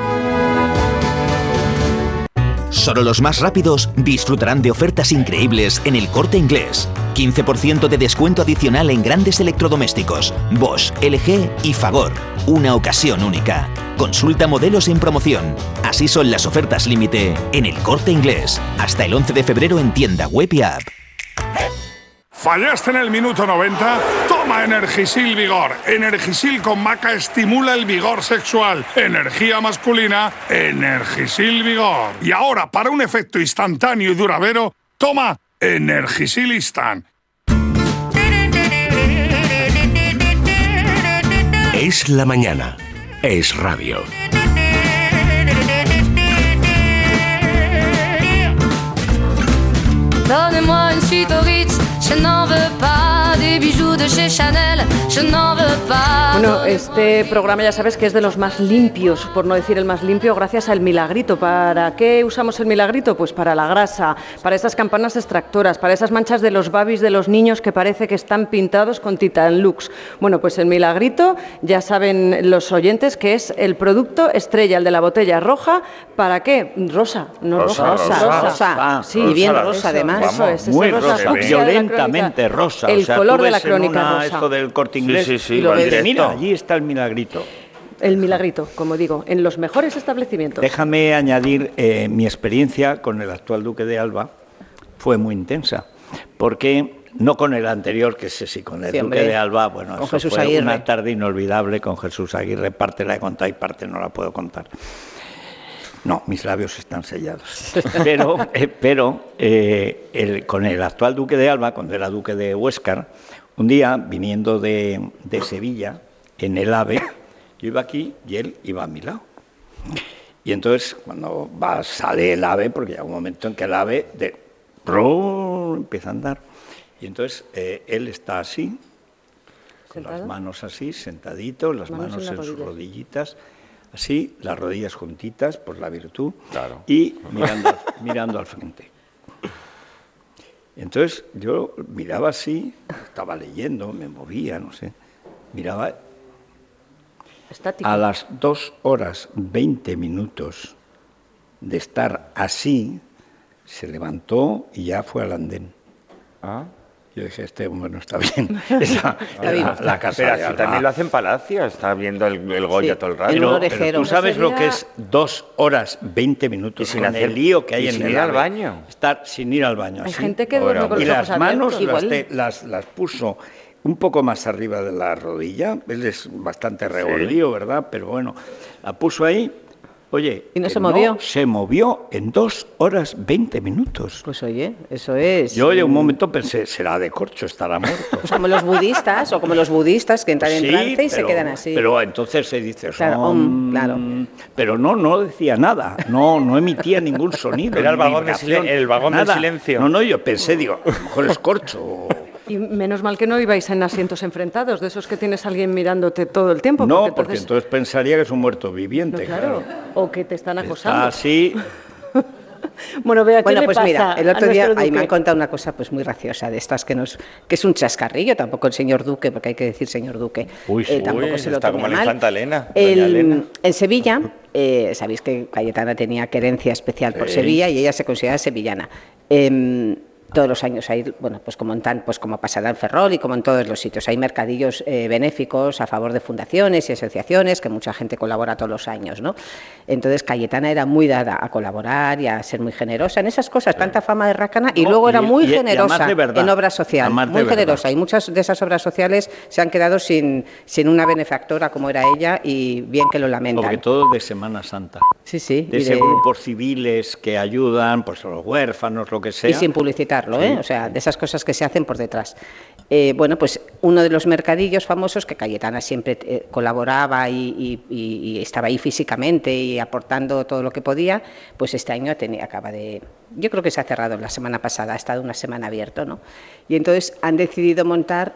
Solo los más rápidos disfrutarán de ofertas increíbles en el corte inglés. 15% de descuento adicional en grandes electrodomésticos, Bosch, LG y Fagor. Una ocasión única. Consulta modelos en promoción. Así son las ofertas límite en el corte inglés. Hasta el 11 de febrero en tienda web y app. ¿Fallaste en el minuto 90? Toma Energisil Vigor. Energisil con maca estimula el vigor sexual. Energía masculina, Energisil Vigor. Y ahora, para un efecto instantáneo y duradero, toma Energisil Instant. Es la mañana. Es Radio. Donnez-moi une suite au Ritz, je n'en veux pas des bijoux de chez Chanel, je n'en veux pas. Bueno, este programa ya sabes que es de los más limpios, por no decir el más limpio, gracias al milagrito. ¿Para qué usamos el milagrito? Pues para la grasa, para esas campanas extractoras, para esas manchas de los babis de los niños que parece que están pintados con Titan Lux. Bueno, pues el milagrito, ya saben los oyentes que es el producto estrella, el de la botella roja. ¿Para qué? Rosa, no rosa. Rosa, rosa, rosa. Ah, sí, Rosa, bien rosa, rosa además. vamos, eso es, muy rosa rosa, violentamente rosa. El o sea, color de la en crónica una- rosa. Esto del corte Sí, inglés. sí, sí, y lo directo. mira, allí está el milagrito. El milagrito, como digo, en los mejores establecimientos. Déjame añadir eh, mi experiencia con el actual duque de Alba fue muy intensa, porque no con el anterior, que sé sí, con el Sí, duque de Alba, bueno, Con eso Jesús fue Aguirre. una tarde inolvidable con Jesús Aguirre, parte la he contado y parte no la puedo contar. No, mis labios están sellados. Pero, eh, pero eh, el- con el actual duque de Alba, cuando era duque de Huéscar, un día, viniendo de, de Sevilla, en el AVE, yo iba aquí y él iba a mi lado. Y entonces, cuando va, sale el ave, porque llega un momento en que el ave de, ¡prum! empieza a andar. Y entonces eh, él está así, con las manos así, sentadito, las Manos en sus rodillitas, así, las rodillas juntitas, por la virtud, Claro. y mirando, al- mirando al frente. Entonces yo miraba así, estaba leyendo, me movía, no sé, miraba Estático. a las dos horas 20 minutos de estar así, se levantó y ya fue al andén. Ah. Yo dije, este hombre no está bien. Esa era bien. la casa Pero así también lo hacen Palacio, está viendo el, el Goya Sí, todo el rato. Pero, pero tú No sabes lo que es dos horas 20 minutos Y sin con hacer- el lío que hay y en sin el ir al baño. Estar sin ir al baño. Hay así. gente que duerme con y los las ojos manos abiertos. las, Igual. te- las, las puso un poco más arriba de la rodilla. Él es bastante regordío, ¿verdad? Pero bueno, la puso ahí. Oye, ¿Y no se movió? se movió en dos horas 20 minutos. Pues oye, eso es. Yo en un momento pensé, será de corcho, estará muerto. Pues como los budistas, o como los budistas que entran en Sí, trance y se quedan así. Pero entonces se dice, Claro, om, claro. pero no, no decía nada, no, no emitía ningún sonido. Era el vagón de silen- el vagón del nada. silencio. No, no, yo pensé, digo, a lo mejor es corcho. Y menos mal que no ibais en asientos enfrentados, de esos que tienes alguien mirándote todo el tiempo. No, porque entonces pensaría que es un muerto no, viviente. claro, o que te están Está acosando. así, Bueno, vea, ¿qué Bueno, le pues pasa mira, el a otro día ahí me han contado una cosa pues muy graciosa de estas que nos que es un chascarrillo, tampoco el señor Duque, porque hay que decir señor Duque. Uy, sí. eh, tampoco Uy, se lo está como la mal. infanta Elena, doña El- Elena. en Sevilla, eh, sabéis que Cayetana tenía querencia especial por Sí. Sevilla y ella se considera sevillana. Em, todos los años hay, bueno, pues como en tan, pues como pasará en Ferrol y como en todos los sitios, hay mercadillos eh, benéficos a favor de fundaciones y asociaciones que mucha gente colabora todos los años, ¿no? Entonces Cayetana era muy dada a colaborar y a ser muy generosa en esas cosas, tanta fama de rácana y No, luego era muy y- generosa verdad, en obra social, además de muy verdad. generosa y muchas de esas obras sociales se han quedado sin, sin una benefactora como era ella y bien que lo lamentan. sobre todo de Semana Santa. Sí, sí. De de- grupos civiles que ayudan, pues a los huérfanos, lo que sea. Y sin publicitarlo, Sí. ¿eh? O sea, de esas cosas que se hacen por detrás. Eh, bueno, pues uno de los mercadillos famosos que Cayetana siempre eh, colaboraba y, y- y- estaba ahí físicamente y aportando todo lo que podía, pues este año tenía, acaba de... Yo creo que se ha cerrado la semana pasada, ha estado una semana abierto, ¿no? Y entonces han decidido montar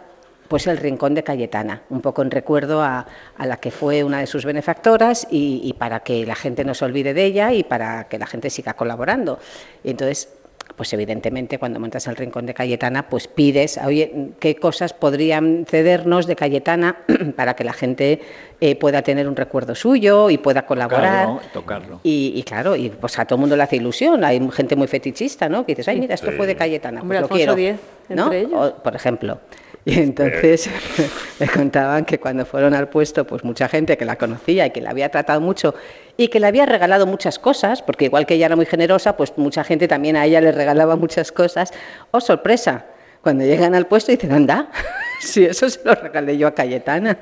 pues el Rincón de Cayetana, un poco en recuerdo a, a la que fue una de sus benefactoras y, y para que la gente no se olvide de ella y para que la gente siga colaborando. Y entonces, pues evidentemente cuando montas el Rincón de Cayetana, pues pides, oye, ¿qué cosas podrían cedernos de Cayetana para que la gente eh, pueda tener un recuerdo suyo y pueda colaborar? Tocarlo, tocarlo. Y, y claro, y pues a todo el mundo le hace ilusión. Hay gente muy fetichista, ¿no? Que dices, ay, mira, esto fue de Cayetana. Hombre, pues lo Alfonso quiero. X, ¿no? entre ellos. O, por ejemplo. Y entonces me contaban que cuando fueron al puesto, pues mucha gente que la conocía y que la había tratado mucho y que le había regalado muchas cosas, porque igual que ella era muy generosa, pues mucha gente también a ella le regalaba muchas cosas. ¡Oh, sorpresa! Cuando llegan al puesto dicen, anda, si eso se lo regalé yo a Cayetana.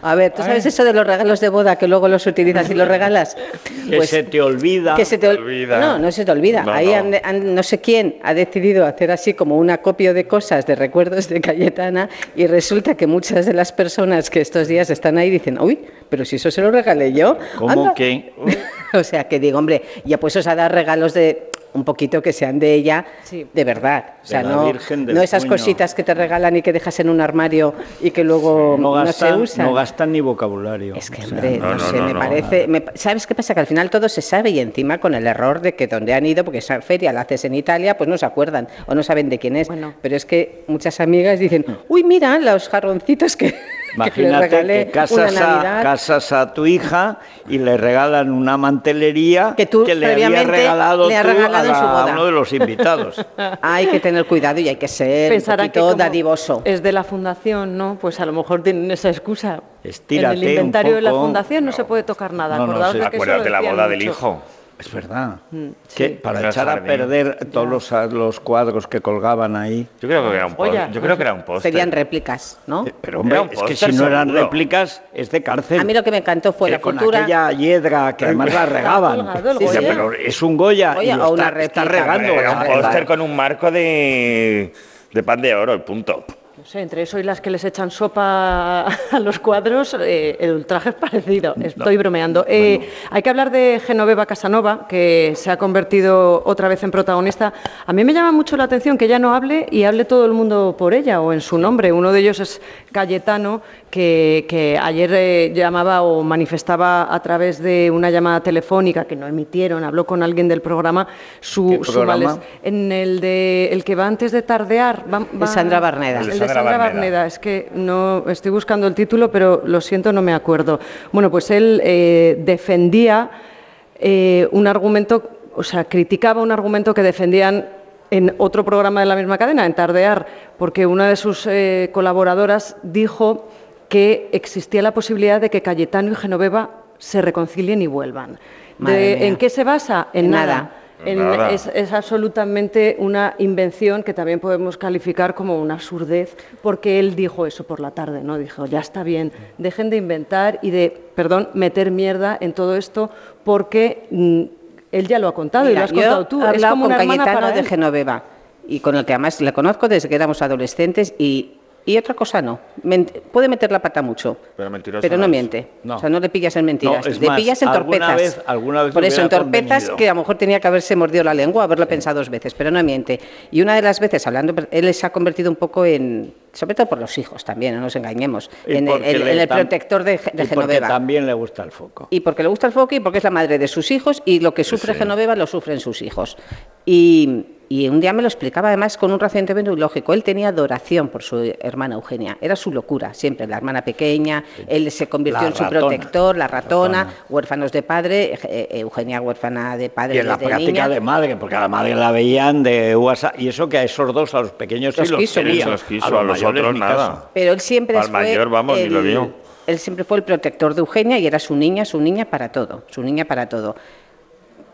A ver, ¿tú sabes eso de los regalos de boda que luego los utilizas y los regalas? Que Pues se te olvida. que se te ol- olvida. No, no se te olvida. No, Ahí no. han- han- no sé quién ha decidido hacer así como un acopio de cosas, de recuerdos de Cayetana, y resulta que muchas de las personas que estos días están ahí dicen, uy, pero si eso se lo regalé yo. ¿Cómo anda". que? o sea, que digo, hombre, ya puestos a dar regalos de un poquito que sean de ella de verdad. O sea, no, no esas Puño. cositas que te regalan y que dejas en un armario y que luego No no, gastan, se usan. no gastan ni vocabulario. Es que, hombre, no, sé, me parece... me ¿Sabes qué pasa? Que al final todo se sabe y encima con el error de que donde han ido, porque esa feria la haces en Italia, pues no se acuerdan o no saben de quién es. Pero es que muchas amigas dicen, uy, mira, los jarroncitos que, Imagínate que casas una a, casas a tu hija y le regalan una mantelería que, tú le habías previamente regalado, le has tú regalado en a, la- uno de los invitados. Hay que tener cuidado y hay que ser Pensarán un poquito dadivoso. es de la fundación, ¿no? Pues a lo mejor tienen esa excusa. Estírate en el inventario un de la fundación no, se puede tocar nada. No, no, sí. Acuérdate la boda del hijo. Es verdad. Mm, Que sí. para echar a perder todos los, los cuadros que colgaban ahí. Yo creo que era un póster. Joya. Yo creo que era un póster. Serían réplicas, ¿no? Pero hombre, Era un es que póster si no eran seguro. réplicas, es de cárcel. A mí lo que me encantó fue Que la con futura... aquella hiedra que además la regaban. Sí, sí, pero es un Goya, Goya y lo o una está, está regando. Era un póster con un marco de, de pan de oro, el punto. Sé, entre eso y las que les echan sopa a los cuadros, eh, el traje es parecido. Estoy bromeando. Eh, Hay que hablar de Genoveva Casanova, que se ha convertido otra vez en protagonista. A mí me llama mucho la atención que ella no hable y hable todo el mundo por ella o en su nombre. Uno de ellos es Cayetano, que, que ayer eh, llamaba o manifestaba a través de una llamada telefónica que no emitieron, habló con alguien del programa, su, ¿Qué su en el de el que va antes de tardear. va- va- Sandra Barneda. El El de de Sandra, Sandra Barneda. Barneda. Es que no estoy buscando el título, pero lo siento, no me acuerdo. Bueno, pues él eh, defendía eh, un argumento, o sea, criticaba un argumento que defendían en otro programa de la misma cadena, en Tardear, porque una de sus eh, colaboradoras dijo que existía la posibilidad de que Cayetano y Genoveva se reconcilien y vuelvan. De-. ¿En qué se basa? En, En nada. nada. En- es, es absolutamente una invención que también podemos calificar como una absurdez, porque él dijo eso por la tarde, ¿no? Dijo, ya está bien, dejen de inventar y de, perdón, meter mierda en todo esto, porque mm, él ya lo ha contado y lo has yo contado tú. he Es como con una Cayetano para de él. Genoveva y con el que además le conozco desde que éramos adolescentes y, y otra cosa no. Ment- puede meter la pata mucho, Pero pero no, miente. No. O sea, no le pillas en mentiras, No, le más, pillas en alguna torpezas. vez- alguna vez Por eso, en torpezas convenido. que a lo mejor tenía que haberse mordido la lengua, haberlo pensado dos veces, pero no miente. Y una de las veces, hablando, él se ha convertido un poco en, sobre todo por los hijos también, no nos engañemos, en el, en protector de, Ge- de y porque Genoveva. también le gusta el foco. Y porque le gusta el foco y porque es la madre de sus hijos y lo que sufre Genoveva lo sufren sus hijos. Y, y un día me lo explicaba además con un razonamiento lógico. Él tenía adoración por su hermana Eugenia. Era su locura, siempre. La hermana pequeña, él se convirtió La en su ratona. protector, la ratona, Ratona. huérfanos de padre, eh, Eugenia huérfana de padre Y en la desde práctica niña. de madre, porque a la madre la veían de WhatsApp. Y eso que a esos dos, a los pequeños, Los sí los quiso quería. mucho. Los quiso, a los mayores ni nada. Pero él siempre Al fue mayor, vamos, ni el, lo vio. Él siempre fue el protector de Eugenia y era su niña, su niña para todo, su niña para todo.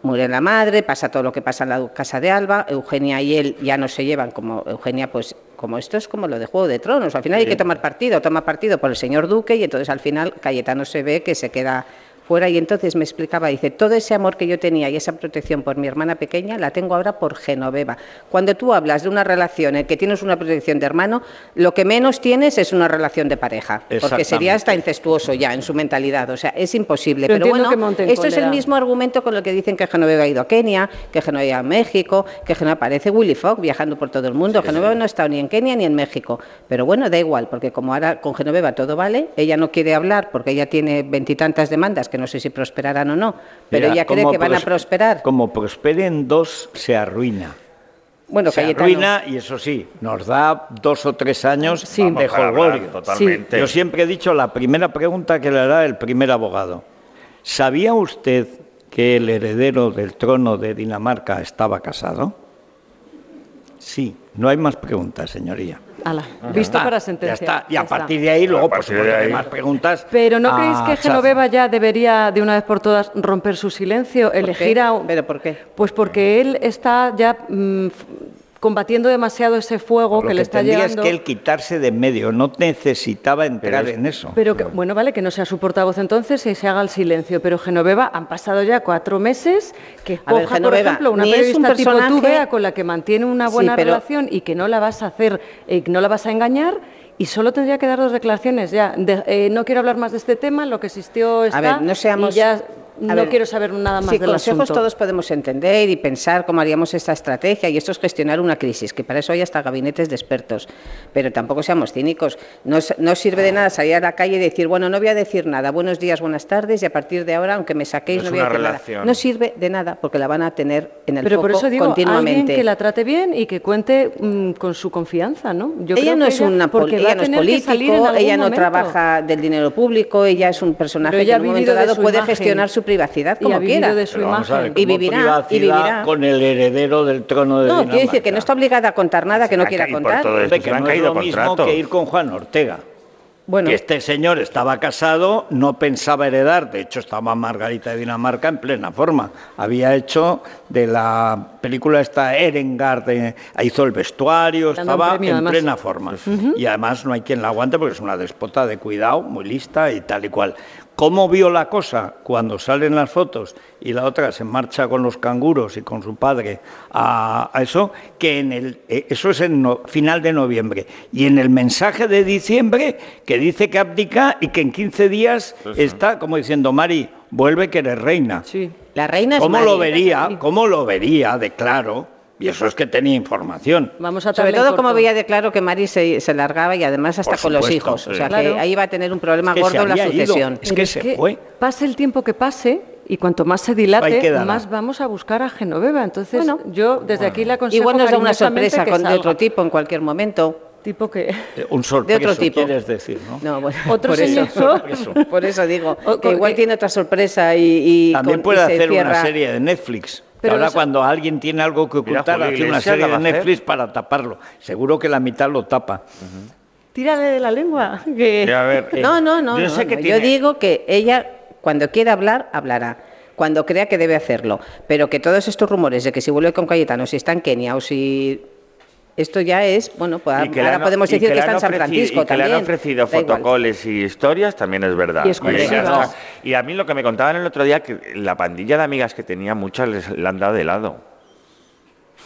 Muere la madre, pasa todo lo que pasa en la casa de Alba, Eugenia y él ya no se llevan como Eugenia, pues como esto es como lo de Juego de Tronos, al final hay que tomar partido, toma partido por el señor Duque y entonces al final Cayetano se ve que se queda fuera y entonces me explicaba, dice, todo ese amor que yo tenía y esa protección por mi hermana pequeña la tengo ahora por Genoveva. Cuando tú hablas de una relación en que tienes una protección de hermano, lo que menos tienes es una relación de pareja, porque sería hasta incestuoso ya en su mentalidad, o sea, es imposible. Pero bueno, esto es el mismo argumento con el que dicen que Genoveva ha ido a Kenia, que Genoveva ha ido a México, que Genoveva parece Willy Fogg viajando por todo el mundo. Genoveva no ha estado ni en Kenia ni en México, pero bueno, da igual, porque como ahora con Genoveva todo vale, ella no quiere hablar porque ella tiene veintitantas demandas que no sé si prosperarán o no, pero Mira, ella cree que van a pros- prosperar. Como prosperen dos, se arruina. Bueno, se Cayetano- arruina y eso sí, nos da dos o tres años Vamos de jolgorio. totalmente. Yo siempre he dicho la primera pregunta que le hará el primer abogado. ¿Sabía usted que el heredero del trono de Dinamarca estaba casado? Sí, no hay más preguntas, señoría. Ala, Ya visto para Ya sentencia. está. Y ya a está. partir de ahí, luego, por supuesto, hay ahí. más preguntas. Pero ¿no creéis a que. Genoveva ya debería de una vez por todas romper su silencio, elegir a un- ¿Pero por qué? Pues porque él está ya mm, combatiendo demasiado ese fuego Lo que, le está tendría llegando. es que él quitarse de en medio, no necesitaba entrar en eso. Pero que, bueno, vale, que no sea su portavoz entonces y se haga el silencio. Pero Genoveva, han pasado ya cuatro meses que A ver, coja, por Genoveva, ejemplo, una es un periodista tipo tú, Bea, con la que mantiene una Sí, buena pero- relación y que no la vas a hacer, eh, que no la vas a engañar. Y solo tendría que dar dos declaraciones ya. De- eh, no quiero hablar más de este tema, lo que existió está. ver, no seamos- y ya A no ver, quiero saber nada más Sí, del consejos asunto. todos podemos entender y pensar cómo haríamos esta estrategia y esto es gestionar una crisis, que para eso hay hasta gabinetes de expertos. Pero tampoco seamos cínicos. No, no sirve de nada salir a la calle y decir, bueno, no voy a decir nada, buenos días, buenas tardes y a partir de ahora, aunque me saquéis, no voy a decir relación. nada. No sirve de nada porque la van a tener en el Pero foco por eso digo, alguien continuamente. que la trate bien y que cuente mm, con su confianza, ¿no? Yo ella creo no que es una porque ella no es político, ella no momento. trabaja del dinero público, ella es un personaje que ella en un momento dado puede imagen. gestionar su privacidad Y como ha vivido quiera. de su ver, Y ¿cómo vivirá, y con el heredero del trono de No, Dinamarca. quiere decir que no está obligada a contar nada que no quiera por contar. todo esto. Hombre, se que han no es caído lo mismo que ir con Juan Ortega. Bueno, Que este señor estaba casado, no pensaba heredar, de hecho estaba Margarita de Dinamarca en plena forma. Había hecho de la película esta Erengard, hizo el vestuario, Dando estaba premio, en además. plena forma. Y además no hay quien la aguante porque es una despota de cuidado, muy lista y tal y cual. ¿Cómo vio la cosa cuando salen las fotos y la otra se marcha con los canguros y con su padre a, a eso? Que en el, eh, eso es en no- final de noviembre. Y en el mensaje de diciembre que dice que abdica y que en 15 días está como diciendo, Mari, vuelve que eres reina. Sí. la reina es ¿Cómo Mari. lo vería? ¿Cómo lo vería de claro? Y eso es que tenía información. Vamos a Sobre en todo como veía de claro que Mari se, se largaba y además hasta con los hijos. O sea Claro. que ahí va a tener un problema Es que gordo la había ido. sucesión. Es que se fue. Pase el tiempo que pase y cuanto más se dilate, más vamos a buscar a Genoveva. Entonces, Bueno. yo desde aquí le aconsejo Igual nos da una sorpresa con, de otro tipo en cualquier momento. Tipo que... Eh, Un sorpreso, otro tipo. quieres decir, ¿no? No, bueno, Otro por eso, señor. por eso digo, O- que igual que- tiene otra sorpresa y, y También con- puede y se hacer una serie de Netflix. Pero Ahora eso- cuando alguien tiene algo que Mira, ocultar, Julio hace una serie de. Netflix para taparlo. Seguro que la mitad lo tapa. Tírale de la lengua. Que... Sí, a ver, eh, No, no, no. yo no, sé que no. tiene- Yo digo que ella, cuando quiera hablar, hablará. Cuando crea que debe hacerlo. Pero que todos estos rumores de que si vuelve con Cayetano, si está en Kenia o si. Esto ya es. Bueno, pues que ahora han- podemos decir que, le está en San Francisco y que también. le han ofrecido fotocoles y historias también es verdad. Y a mí lo que me contaban el otro día, que la pandilla de amigas que tenía, muchas les le han dado de lado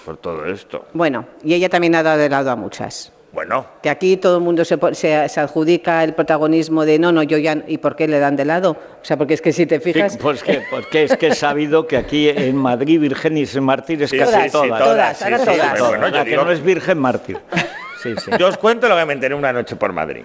por todo esto. Bueno, y ella también ha dado de lado a muchas. Bueno, Que aquí todo el mundo se, po- se, se adjudica el protagonismo de no, no, yo ya. ¿Y por qué le dan de lado? O sea, porque es que si te Sí, fijas. pues que, porque es que he sabido que aquí en Madrid Virgenis y mártires Sí, casi sí, sí, todas. todas, ahora sí, sí, todas. pero bueno, yo la que no es virgen mártir. Sí, sí. yo os cuento lo que me enteré una noche por Madrid.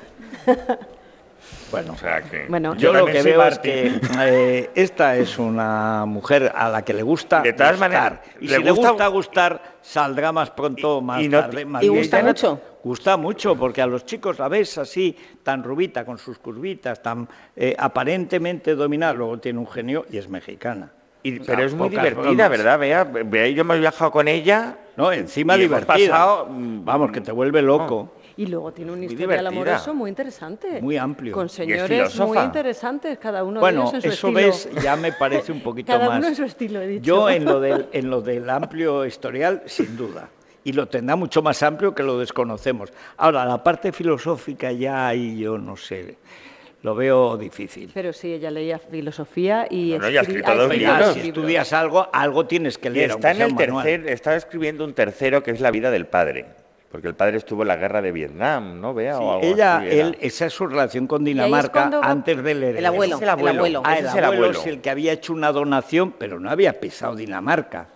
Bueno, O sea que Bueno. yo lo que veo es que eh, esta es una mujer a la que le gusta De todas gustar. maneras, y le si le gusta- gusta gustar, saldrá más pronto o más y no- tarde. más y gusta mucho. Gusta mucho, porque a los chicos la ves así, tan rubita, con sus curvitas, tan eh, aparentemente dominada, luego tiene un genio y es mexicana. Y- O sea, pero es muy divertida, bromas. ¿verdad? Vea, vea, yo me he viajado con ella. No, encima Y hemos divertida. pasado, mm, Vamos, que te vuelve loco. Y luego tiene un Muy historial amoroso muy interesante. Muy amplio. Con Y es señores muy interesantes, cada uno Bueno, de ellos en su eso estilo. ves, ya me parece un poquito Cada más. uno en su estilo, he dicho. Yo en lo, del, en lo del amplio historial, sin duda. Y lo tendrá mucho más amplio que lo desconocemos. Ahora, la parte filosófica ya ahí yo no sé, lo veo difícil. Pero sí, ella leía filosofía y... Bueno, ya ha escri- escrito dos libros. Si estudias algo, algo tienes que Y leer. está en el tercer, está escribiendo un tercero que es la vida del padre. Porque el padre estuvo en la guerra de Vietnam, ¿no? Vea, Sí, o algo ella, así él, esa es su relación con es Dinamarca antes del heredero. El abuelo, es el abuelo. el abuelo. Ah, el es el abuelo abuelo. es el que había hecho una donación, pero no había pisado Dinamarca.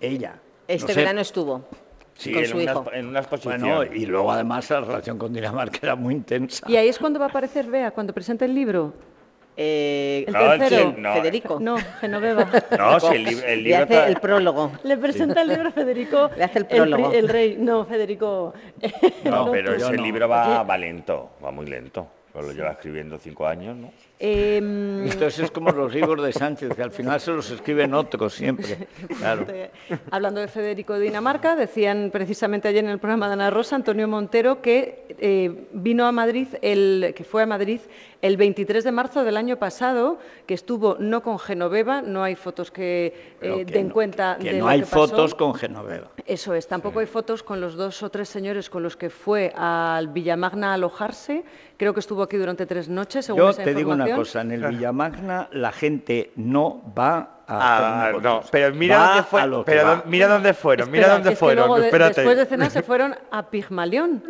Ella. Este No sé, verano estuvo Sí, con en su una, hijo. en una exposición. Bueno, y luego además la relación con Dinamarca era muy intensa. Y ahí es cuando va a aparecer Bea, cuando presenta el libro. Eh, El No, tercero. no. Federico. No, Genoveva. No, si el, lib- el Le libro... hace el prólogo. Le presenta el libro a Federico. Le hace el prólogo. El, rey. No, Federico. No, pero ese no. libro va, va lento, va muy lento. Lo lleva escribiendo cinco años, ¿no? Em, Entonces es como los libros de Sánchez, que al final se los escriben otros siempre. Claro. hablando de Federico de Dinamarca, decían precisamente ayer en el programa de Ana Rosa, Antonio Montero, que eh, vino a Madrid, el, que fue a Madrid el 23 de marzo del año pasado, que estuvo no con Genoveva, no hay fotos que eh, que den no- cuenta que de no lo hay que pasó. fotos con Genoveva. Eso es, tampoco hay fotos con los dos o tres señores con los que fue al Villamagna a alojarse. Creo que estuvo aquí durante tres noches, según Yo esa te digo una cosa, en el Villamagna la gente no va a Ah, no, pero mira dónde fue, que pero mira dónde fueron, mira dónde es que fueron, luego de- espérate. después de cenar se fueron a Pigmalión,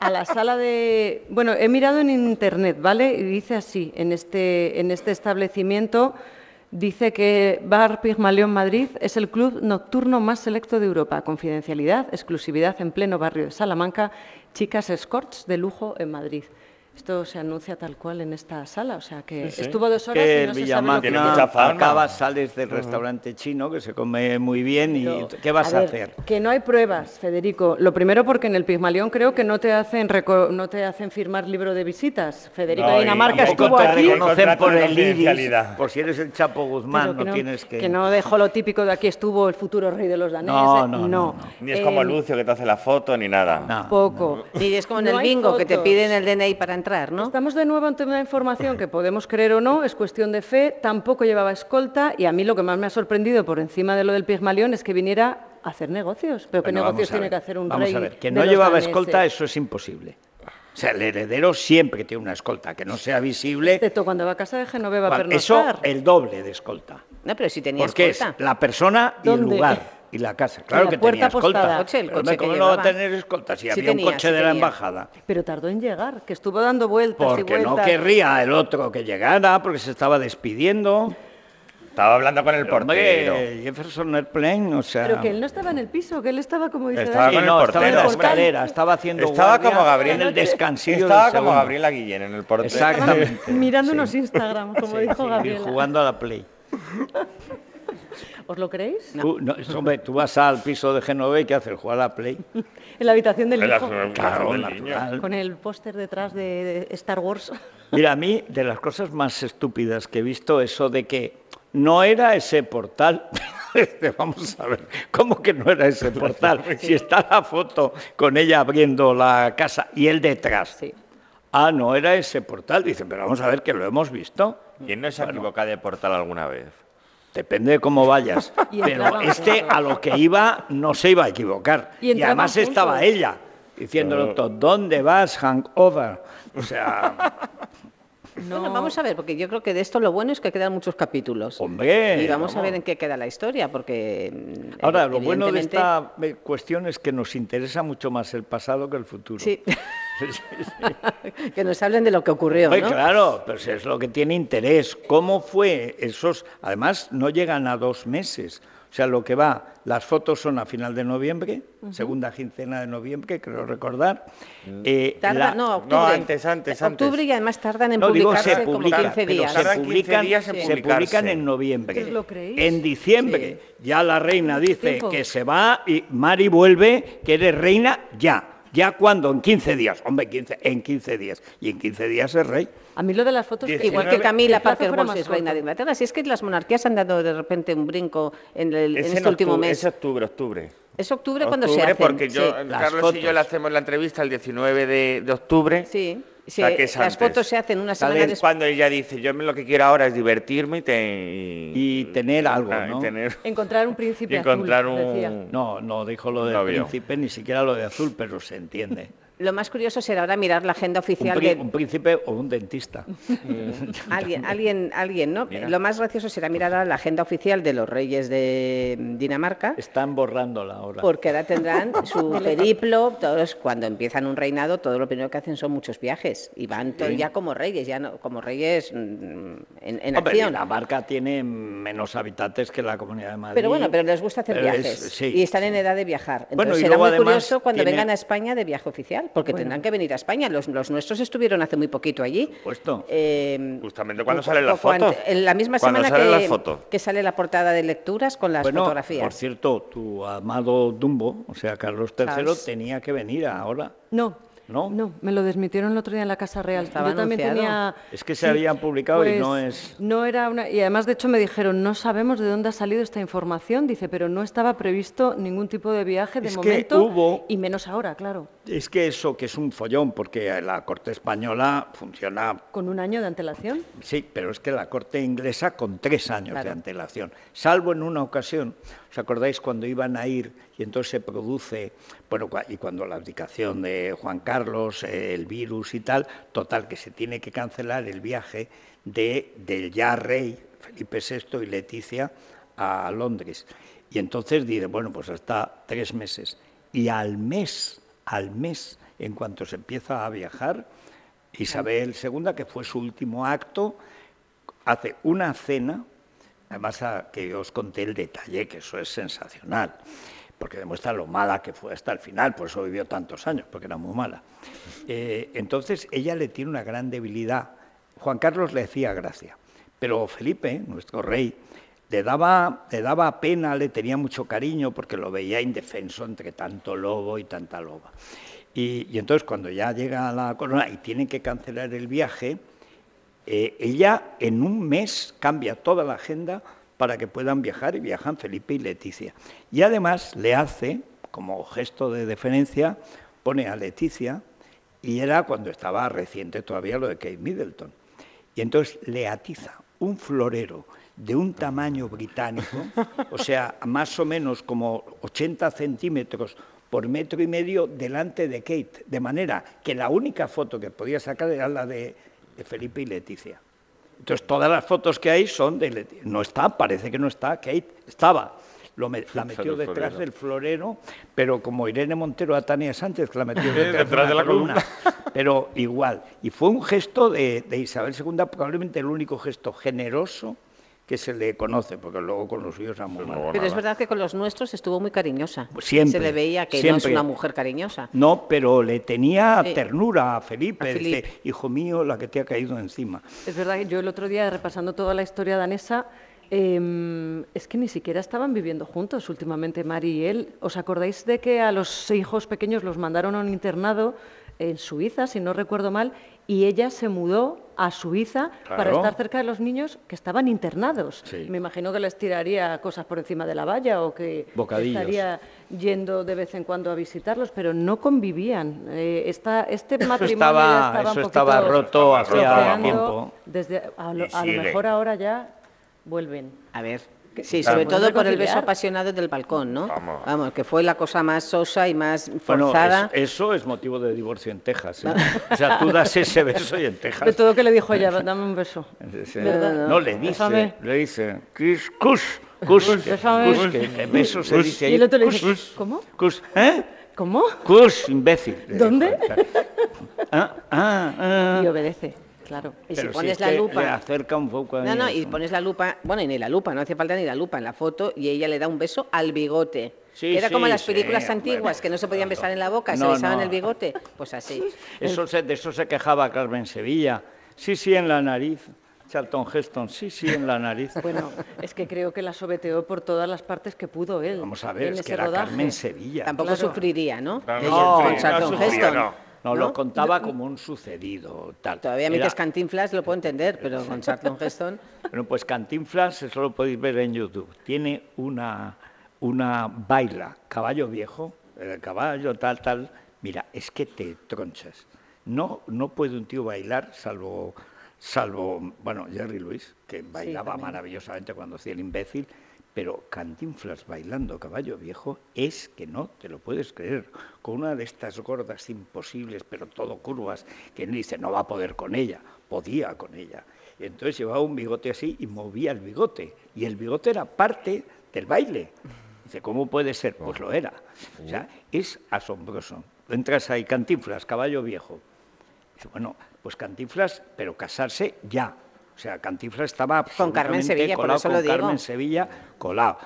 a la sala de... Bueno, he mirado en internet, ¿vale? Y dice así, en este, en este establecimiento Dice que Bar Pigmalión Madrid es el club nocturno más selecto de Europa. Confidencialidad, exclusividad en pleno barrio de Salamanca, chicas escorts de lujo en Madrid. Esto se anuncia tal cual en esta sala, o sea que Sí, sí. estuvo dos horas que y no el se sabe lo que Villamagna pasa. acabas, sales del restaurante chino que se come muy bien y Pero, ¿qué vas a, ver, hacer? Que no hay pruebas, Federico. Lo primero porque en el Pigmalión creo que no te hacen no te hacen firmar libro de visitas. Federico No, de Dinamarca estuvo te aquí. reconocen por el iris, por si eres el Chapo Guzmán, no, que no, tienes que... que no dejó lo típico de aquí estuvo el futuro rey de los daneses. No, no, no, Ni es como Eh, Lucio que te hace la foto ni nada. Poco. Y es como en No el bingo, que te piden el DNI para entrar, ¿no? Estamos de nuevo ante una información que podemos creer o no, es cuestión de fe, tampoco llevaba escolta y a mí lo que más me ha sorprendido por encima de lo del Pigmalión es que viniera a hacer negocios. Pero ¿qué Bueno, vamos negocios tiene que hacer un vamos rey? a ver, que no llevaba daneses? escolta, eso es imposible. O sea, el heredero siempre tiene una escolta, que no sea visible. Excepto cuando va a casa de Genoveva a Eso, el doble de escolta. No, pero si tenía Porque escolta. es la persona y el lugar y la casa. Claro la que tenía escolta. Coche, el Pero, coche que ¿Cómo no va a tener escolta si Sí había tenía, un coche sí de la embajada? Pero tardó en llegar, que estuvo dando vueltas y Porque no querría el otro que llegara, porque se estaba despidiendo. Estaba hablando con el Pero, hombre, portero. Jefferson Airplane, o sea... Pero que él no estaba en el piso, que él estaba como dice Estaba con el no, estaba en la portero. escalera, estaba haciendo Estaba como Gabriel en el descansillo Estaba del como. Gabriela Guillén en el portero. Exactamente. Mirando unos Instagram, como Sí, dijo sí, Gabriela. jugando a la Play. ¿Os lo creéis? Tú, no, hombre, tú vas al piso de Genove y ¿qué haces? Jugar a la Play. En la habitación del hijo. Claro, natural. Con el póster detrás de Star Wars. Mira, a mí, de las cosas más estúpidas que he visto, eso de que no era ese portal. Este, Vamos a ver, ¿cómo que no era ese portal? Si está la foto con ella abriendo la casa y él detrás. Sí. Ah, no era ese portal. Dice, pero vamos a ver que lo hemos visto. ¿Quién no se ha equivocado de portal alguna vez? Depende de cómo vayas. Y Pero este a lo que iba no se iba a equivocar. Y además estaba ella diciéndolo todo. ¿Dónde vas, hangover? O sea, Bueno, vamos a ver, porque yo creo que de esto lo bueno es que quedan muchos capítulos. hombre. Y vamos a ver en qué queda la historia, porque... mm, Ahora, lo bueno de esta eh, cuestión es que nos interesa mucho más el pasado que el futuro. Sí. que nos hablen de lo que ocurrió. Claro, si es lo que tiene interés. ¿Cómo fue esos? Además, no llegan a dos meses. O sea, lo que va, las fotos son a final de noviembre, segunda quincena de noviembre, creo recordar. Eh, Tarda- la- no, octubre. No, antes, antes, antes. Octubre y además tardan en No, digo, publicarse se como publica, 15 pero días. se Tardan 15 publican, días en se publican en noviembre. ¿Os lo creéis? En diciembre, ya la reina dice Tiempo. que se va y Mari vuelve, que eres reina ya. ¿Ya cuándo? En 15 días. Hombre, 15, en 15 días. Y en 15 días es rey. A mí lo de las fotos... Igual que Camila Parker Bowles es reina de Inglaterra. Si es que las monarquías han dado de repente un brinco en, el- en Es este último mes. Es octubre, octubre. Es octubre cuando se hacen. porque yo, sí. Carlos y yo le hacemos la entrevista el 19 de, de octubre. Sí, O sea, sí, que es las antes. fotos se hacen una semana es después. cuando ella dice, yo lo que quiero ahora es divertirme y, te- Y tener algo, Ah, y ¿no? tener- Encontrar un príncipe y encontrar azul, un... decía. No, no dijo lo del Novio. príncipe, ni siquiera lo de azul, pero se entiende. Lo más curioso será ahora mirar la agenda oficial de un príncipe o un dentista. alguien, alguien, alguien, ¿no? Lo más gracioso será mirar ahora la agenda oficial de los reyes de Dinamarca. Están borrándola ahora. Porque ahora tendrán su periplo, todos cuando empiezan un reinado, todo lo primero que hacen son muchos viajes y van Sí. ya como reyes, ya no, como reyes mm, en, en Hombre, acción. Dinamarca tiene menos habitantes que la Comunidad de Madrid. Pero bueno, pero les gusta hacer Pero es- viajes sí, y están en edad de viajar. Entonces Bueno, y será luego muy además curioso cuando tiene- vengan a España de viaje oficial, porque Bueno. tendrán que venir a España. Los, los nuestros estuvieron hace muy poquito allí. Puesto. Eh, Justamente cuando salen las fotos. En la misma semana salen que, que sale la portada de lecturas con las bueno, fotografías. por cierto, tu amado Dumbo, o sea, Carlos III, Charles. tenía que venir ahora. No, ¿No? no, me lo desmitieron el otro día en la Casa Real. Estaba Yo también anunciado. tenía... Es que se habían publicado y pues, no es- No era una... Y además, de hecho, me dijeron, no sabemos de dónde ha salido esta información. Dice, pero no estaba previsto ningún tipo de viaje de Es que momento. hubo- Y menos ahora, claro. Es que eso, que es un follón, porque la corte española funciona Con un año de antelación. Sí, pero es que la Corte inglesa con tres años de antelación, salvo en una ocasión, ¿os acordáis cuando iban a ir y entonces se produce, bueno, y cuando la abdicación de Juan Carlos, eh, el virus y tal, total, que se tiene que cancelar el viaje de, del ya rey Felipe VI y Leticia a Londres. Y entonces dice, bueno, pues hasta tres meses. Y al mes, al mes, en cuanto se empieza a viajar, Isabel II, que fue su último acto, hace una cena Además, a- que os conté el detalle, que eso es sensacional, porque demuestra lo mala que fue hasta el final, por eso vivió tantos años, porque era muy mala. Eh, entonces, ella le tiene una gran debilidad. Juan Carlos le hacía gracia, pero Felipe, nuestro rey, le daba, le daba pena, le tenía mucho cariño, porque lo veía indefenso entre tanto lobo y tanta loba. Y, y entonces, cuando ya llega a la corona y tienen que cancelar el viaje, eh, ella en un mes cambia toda la agenda para que puedan viajar y viajan Felipe y Leticia. Y además le hace, como gesto de deferencia, pone a Leticia, y era cuando estaba reciente todavía lo de Kate Middleton. Y entonces le atiza un florero de un tamaño británico, o sea, más o menos como 80 centímetros por metro y medio delante de Kate, de manera que la única foto que podía sacar era la de, de Felipe y Leticia. Entonces todas las fotos que hay son de Leticia. No está, parece que no está, Kate estaba. Lo me- la metió detrás del florero, pero como Irene Montero a Tania Sánchez, que la metió Detrás detrás, de la columna. Pero igual. Y fue un gesto de, de Isabel II, probablemente el único gesto generoso que se le conoce, porque luego con los suyos era muy malo. Pero es verdad que con los nuestros estuvo muy cariñosa. Siempre, Se le veía que no es una mujer cariñosa. No, pero le tenía Sí. ternura a Felipe. A Dice, hijo mío, la que te ha caído encima. Es verdad que yo el otro día, repasando toda la historia danesa, em, es que ni siquiera estaban viviendo juntos últimamente, Mari y él. ¿Os acordáis de que a los hijos pequeños los mandaron a un internado en Suiza, si no recuerdo mal, y ella se mudó a Suiza para estar cerca de los niños que estaban internados? Sí. Me imagino que les tiraría cosas por encima de la valla o que Bocadillos. estaría yendo de vez en cuando a visitarlos, pero no convivían. Eh, esta- este Eso matrimonio estaba- estaba eso un estaba roto hacía bloqueando tiempo. Desde, a, lo, a lo mejor ahora ya vuelven. A ver. Sí, Claro. sobre todo por el beso apasionado del balcón, ¿no? Vamos. que fue la cosa más sosa y más Bueno, forzada. es- eso es motivo de divorcio en Texas. ¿eh? O sea, tú das ese beso y en Texas. De todo que le dijo ella, dame un beso. Sí. ¿Verdad? No, le dice, Bésame. le dice, Chris, Kush, Kush, que- beso se dice ahí. Y el otro le dice, ¿cómo? Kush, ¿eh? ¿Cómo? Kush, imbécil. ¿Dónde? dijo. Ah, ah, ah. Y obedece, claro. Y si pones es la que lupa- Le acerca un poco a No, no, y pones la lupa, bueno, y ni la lupa, no hace falta ni la lupa en la foto, y ella le da un beso al bigote. Sí, Era como sí, las películas sí, antiguas, que no se podían besar en la boca, se besaban no. el bigote. Pues así. Eso se- de eso se quejaba Carmen Sevilla. Sí, sí, en la nariz. Charlton Heston, sí, sí, en la nariz. Bueno, es que creo que la sobeteó por todas las partes que pudo él. Vamos a ver, en es ese que era rodaje. Carmen Sevilla. Tampoco Claro. sufriría, ¿no? Claro, no con sufría, Charlton no Heston. no. No, lo contaba como un sucedido. Tal. Todavía a mí Era- que es Cantinflas lo puedo entender, pero con Charlton Heston... Bueno, pues Cantinflas, eso lo podéis ver en YouTube. Tiene una, una baila, caballo viejo, el caballo tal, tal. Mira, es que te tronchas. No, no puede un tío bailar salvo, salvo, bueno, Jerry Lewis, que bailaba maravillosamente cuando hacía el imbécil, pero Cantinflas bailando caballo viejo es que no te lo puedes creer. Con una de estas gordas imposibles, pero todo curvas, que él dice no va a poder con ella, podía con ella. Y entonces llevaba un bigote así y movía el bigote. Y el bigote era parte del baile. Dice, ¿cómo puede ser? Pues lo era. O sea, es asombroso. Entras ahí, Cantinflas, caballo viejo. Dice, bueno, pues Cantinflas, pero casarse ya. O sea, Cantinflas estaba Con Carmen Sevilla, por colado con digo. Carmen Sevilla, colado.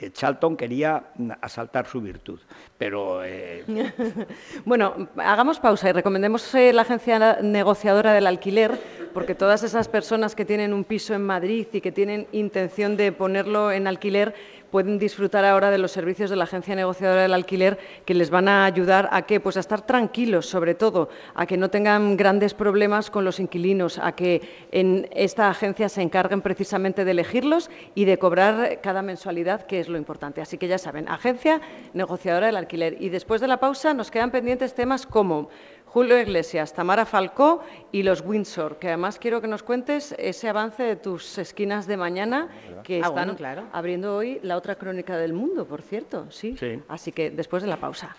Eh, Charlton quería mm, asaltar su virtud, pero eh, Bueno, hagamos pausa y recomendemos eh, la agencia negociadora del alquiler, porque todas esas personas que tienen un piso en Madrid y que tienen intención de ponerlo en alquiler pueden disfrutar ahora de los servicios de la agencia negociadora del alquiler que les van a ayudar a que pues a estar tranquilos, sobre todo, a que no tengan grandes problemas con los inquilinos, a que en esta agencia se encarguen precisamente de elegirlos y de cobrar cada mensualidad, que es lo importante. Así que ya saben, agencia negociadora del alquiler. Y después de la pausa nos quedan pendientes temas como Julio Iglesias, Tamara Falcó y los Windsor, que además quiero que nos cuentes ese avance de tus esquinas de mañana, que Ah, están bueno, claro. abriendo hoy la otra crónica del mundo, por cierto. Sí. Sí. Así que después de la pausa.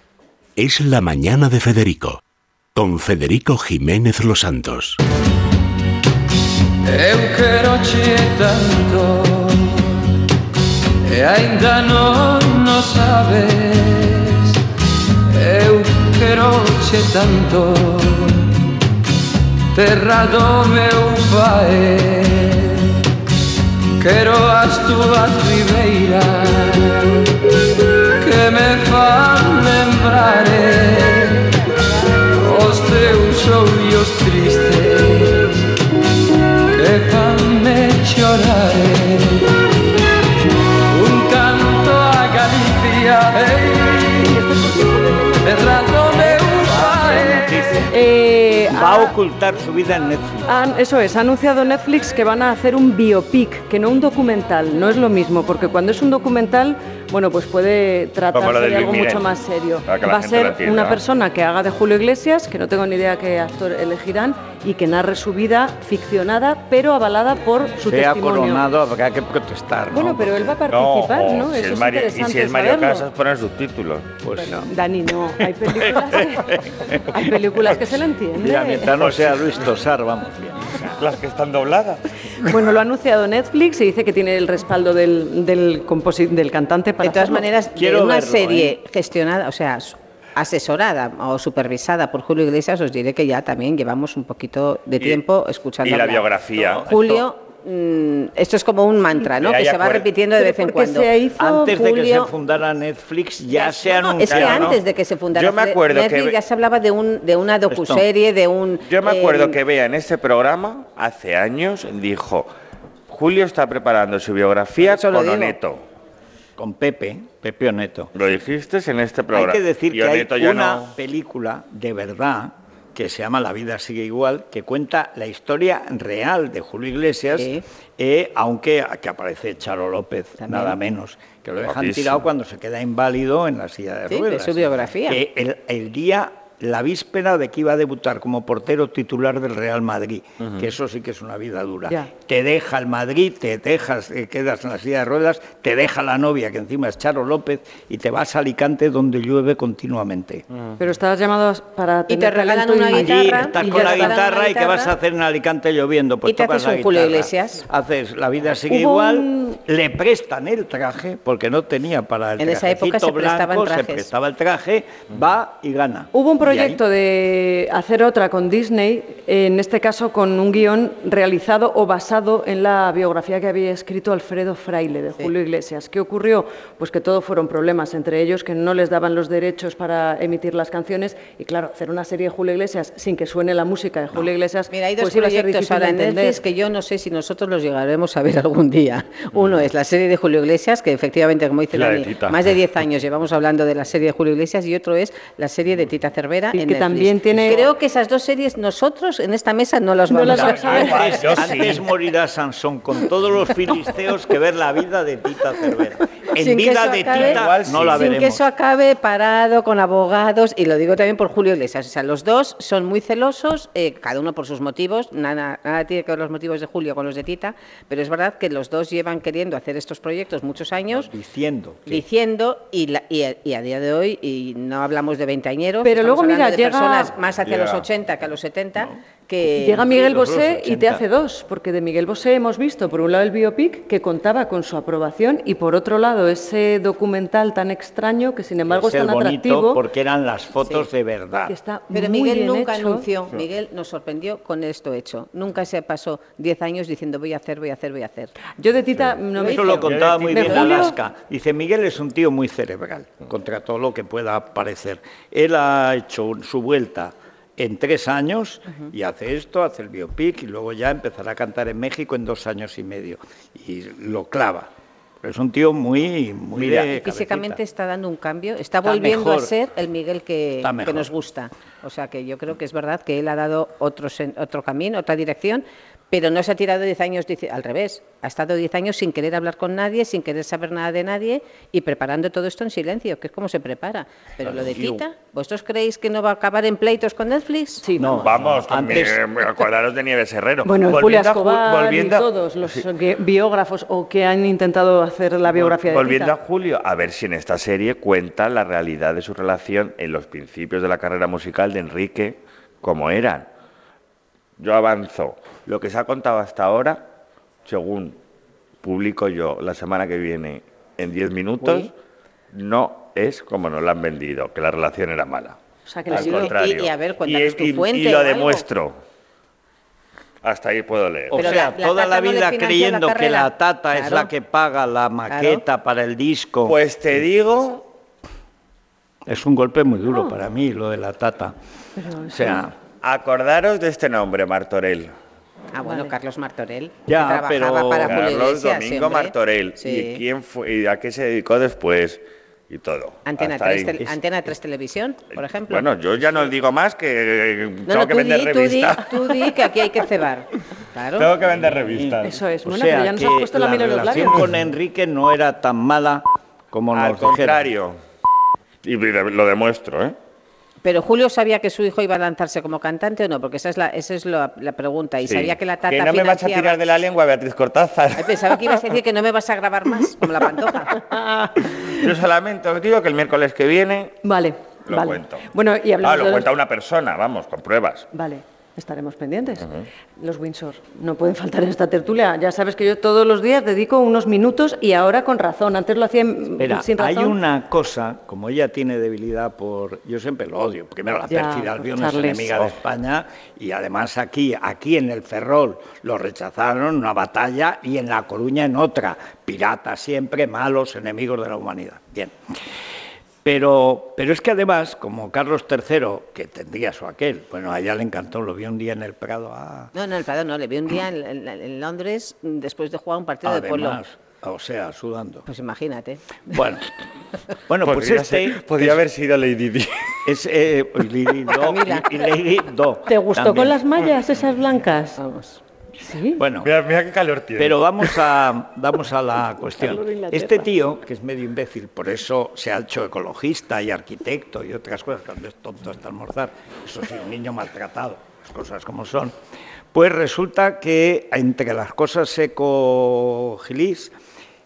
Es la mañana de Federico, con Federico Jiménez Los Santos. Eu quero che tanto E ainda non no sabes croce tanto terra do meu pai quero as túas ribeiras que me fan lembrar os teus ollos tristes que fanme chorar a ocultar su vida en Netflix. han- eso es, ha anunciado Netflix que van a hacer un biopic, que no un documental. No es lo mismo, porque cuando es un documental, bueno, pues puede tratarse lo de algo Miguel, mucho más serio. Va a lo ser una persona que haga de Julio Iglesias, que no tengo ni idea qué actor elegirán, y que narre su vida ficcionada, pero avalada por su Sea testimonio. coronado, habrá que protestar. ¿no? Bueno, pero él va a participar, o ¿no? si Eso es Mario- y interesante si es Mario saberlo. Casas, poner subtítulos. Pues no. Dani, no. Hay películas que, hay películas que se le entiende. Mientras no sea Luis Tosar, vamos bien. Las que están dobladas. Bueno, lo ha anunciado Netflix y dice que tiene el respaldo del, del, composi- del cantante para De todas hacerlo. maneras, Quiero de una verlo, serie ¿eh? gestionada, o sea, asesorada o supervisada por Julio Iglesias, os diré que ya también llevamos un poquito de Y- tiempo escuchando Y la hablar. biografía. Julio, mm, esto es como un mantra, ¿no? Que se va repitiendo de vez en cuando. se hizo Antes de que se fundara Netflix ya se anunció. es que antes de que se fundara Yo me acuerdo Netflix que- ya se hablaba de, un, de una docuserie, de un... Yo me acuerdo eh, que vea en este programa, hace años, dijo, Julio está preparando su biografía con. Oneto. Con Pepe, Pepe Oneto. Lo dijiste en este programa. Hay que decir Y que hay Oneto ya una no- película de verdad que se llama La vida sigue igual, que cuenta la historia real de Julio Iglesias, Sí. eh, aunque que aparece Charo López, También. nada menos, que lo dejan Guapísimo. tirado cuando se queda inválido en la silla de Sí, de ruedas. su biografía. El día, la víspera de que iba a debutar como portero titular del Real Madrid, que eso sí que es una vida dura. Ya. Te deja el Madrid, te dejas, te quedas en la silla de ruedas, te deja la novia, que encima es Charo López, y te vas a Alicante donde llueve continuamente. Pero estabas llamado para Y te tener regalan una y- guitarra. Allí estás y con la guitarra y ¿qué vas a hacer en Alicante lloviendo? Pues Y te tocas haces la un guitarra. Iglesias. Haces La vida sigue Hubo igual, un- le prestan el traje, porque no tenía para el En esa época se prestaban blanco, se prestaba el traje, va y gana. Hubo un ahí- proyecto de hacer otra con Disney, en este caso con un guion realizado o basado en la biografía que había escrito Alfredo Fraile de Julio Iglesias. ¿Qué ocurrió? Pues que todo fueron problemas, entre ellos que no les daban los derechos para emitir las canciones y claro, hacer una serie de Julio Iglesias sin que suene la música de Julio Iglesias, Mira, hay dos pues iba a ser difícil de entender. Netflix que yo no sé si nosotros los llegaremos a ver algún día. Uno es la serie de Julio Iglesias, que efectivamente, como dice La Dani, más de 10 años llevamos hablando de la serie de Julio Iglesias, y otro es la serie de Tita Y en que Netflix. también tiene- Creo que esas dos series nosotros en esta mesa no las No vamos las a ver. Antes, antes morirá Sansón con todos los filisteos que ver la vida de Tita Cervera. En Sin que vida de acabe- Tita Igual no sí. la Sin que veremos. eso acabe parado con abogados, y lo digo también por Julio Iglesias. O sea, los dos son muy celosos, eh, cada uno por sus motivos. Nada, nada tiene que ver los motivos de Julio con los de Tita, pero es verdad que los dos llevan queriendo hacer estos proyectos muchos años. Diciendo que diciendo y, la- y, a, y a día de hoy y no hablamos de veinteañeros Pero estamos luego, mira, hablando de llega- personas más hacia los Llega. 80 que a los 70 que Llega Miguel Bosé y te 80. hace dos, porque de Miguel Bosé hemos visto, por un lado, el biopic, que contaba con su aprobación, y por otro lado, ese documental tan extraño, que sin embargo es tan bonito atractivo, porque eran las fotos Sí. de verdad. que está pero muy Miguel bien nunca hecho. anunció, Miguel nos sorprendió con esto hecho. Nunca se pasó 10 años diciendo voy a hacer, voy a hacer, voy a hacer. Yo de Tita no me Eso hizo. lo contaba muy bien Julio- Alaska. Dice, Miguel es un tío muy cerebral, contra todo lo que pueda parecer. Él ha hecho su vuelta en tres años y hace esto, hace el biopic y luego ya empezará a cantar en México en dos años y medio. Y lo clava. Pero es un tío muy, muy Mira, de Físicamente está dando un cambio, está, Está volviendo a ser el Miguel que, que nos gusta. O sea que yo creo que es verdad que él ha dado otro, otro camino, otra dirección, pero no se ha tirado 10 años, al revés, ha estado 10 años sin querer hablar con nadie, sin querer saber nada de nadie y preparando todo esto en silencio, que es como se prepara. Pero lo de Tita, ¿vosotros creéis que no va a acabar en pleitos con Netflix? Sí, No. Vamos, Antes- me- me acordaros de Nieves Herrero. Bueno, Julia Volviendo a Ju- Escobar volviendo y a- todos los que- biógrafos o que han intentado hacer la biografía de Volviendo a. Julio, a ver si en esta serie cuenta la realidad de su relación en los principios de la carrera musical de Enrique, como eran. Yo avanzo. Lo que se ha contado hasta ahora, según publico yo la semana que viene en 10 minutos, Uy. no es como nos la han vendido, que la relación era mala. O sea, que Al contrario. y- y a ver, cuéntanos tu y- fuente y o lo demuestro. Hasta ahí puedo leer. O sea, la- la toda la vida creyendo la que la tata es la que paga la maqueta para el disco. Pues te digo, Es un golpe muy duro para mí lo de la tata. O sea, acordaros de este nombre, Martorell. Ah, bueno, Carlos Martorell. Ya, que trabajaba pero- para Julio Carlos Iglesias, Domingo hombre. Martorell. Sí. ¿Y quién fue y a qué se dedicó después? Y todo. Antena Hasta 3, ahí. tel- Antena 3 Televisión, por ejemplo. Bueno, yo ya no digo más que no, tengo no, que vender di, tú di, revistas. tú di que aquí hay que cebar. Claro. Tengo que vender revistas. Eso es. o Bueno, sea pero ya nos has puesto la, la mira en los relación con Enrique no era tan mala como Al nos dijeron. contrario. Y lo demuestro, ¿eh? Pero Julio sabía que su hijo iba a lanzarse como cantante o no, porque esa es la, esa es la, la pregunta. Y Sí. sabía que la tata Que no me vas a tirar de la lengua, Beatriz Cortázar. Pensaba que ibas a decir que no me vas a grabar más, como la pantoja. Yo solamente os digo que el miércoles que viene Vale, lo vale. cuento. Bueno, y hablamos Ah, lo de los- cuenta una persona, vamos, con pruebas. Vale, estaremos pendientes. Los Windsor no pueden faltar en esta tertulia. Ya sabes que yo todos los días dedico unos minutos y ahora con razón. Antes lo hacía Espera, sin razón. hay una cosa, como ella tiene debilidad por... Yo siempre lo odio, primero la por Albión es enemiga de Oh. España y además aquí, aquí en el Ferrol lo rechazaron en una batalla y en La Coruña en otra. Piratas siempre, malos, enemigos de la humanidad. Bien. Pero, pero es que además, como Carlos III, que tendría su aquel, bueno, a ella le encantó, lo vi un día en el Prado. ah, No, no, el Prado no, le vi un día en, en- en Londres después de jugar un partido de polo. además, o sea, sudando. Pues imagínate. Bueno, bueno pues Podría este... ser- podría haber sido Lady Di. Es eh, Lady Do y, y Lady Do. ¿Te gustó también. con las mallas esas blancas? Vamos. Sí. Bueno, Mira, mira qué calor tiene. pero vamos a, vamos a la cuestión. Este tío, que es medio imbécil, por eso se ha hecho ecologista y arquitecto y otras cosas, cuando es tonto hasta almorzar, eso sí, un niño maltratado, las cosas como son, pues resulta que entre las cosas eco-gilis,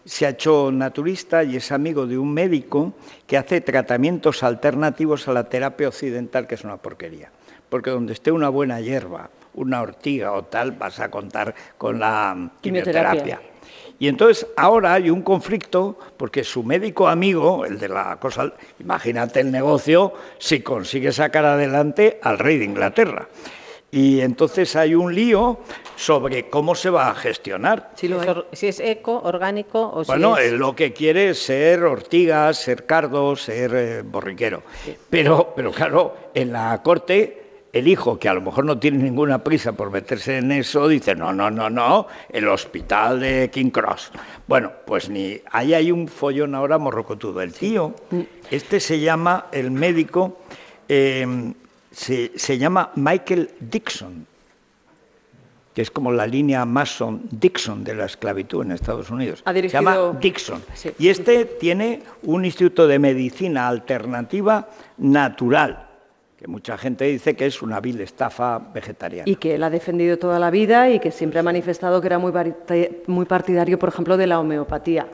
se ha hecho naturista y es amigo de un médico que hace tratamientos alternativos a la terapia occidental, que es una porquería. Porque donde esté una buena hierba, una ortiga o tal, vas a contar con la Quimioterapia. quimioterapia. Y entonces ahora hay un conflicto porque su médico amigo, el de la cosa, imagínate el negocio, si consigue sacar adelante al rey de Inglaterra. Y entonces hay un lío sobre cómo se va a gestionar. Si, es, or- si es eco, orgánico o Bueno, si es... él lo que quiere es ser ortiga, ser cardo, ser eh, borriquero. Pero, pero claro, en la corte, el hijo, que a lo mejor no tiene ninguna prisa por meterse en eso, dice, no, no, no, no, el hospital de King Cross. Bueno, pues ni ahí hay un follón ahora morrocotudo. El tío, este se llama, el médico, eh, se, se llama Michael Dixon que es como la línea Mason-Dixon de la esclavitud en Estados Unidos. Ha Se llama Dixon. Sí. Y este tiene un instituto de medicina alternativa natural, que mucha gente dice que es una vil estafa vegetariana. Y que él ha defendido toda la vida y que siempre ha manifestado que era muy, muy partidario, por ejemplo, de la homeopatía.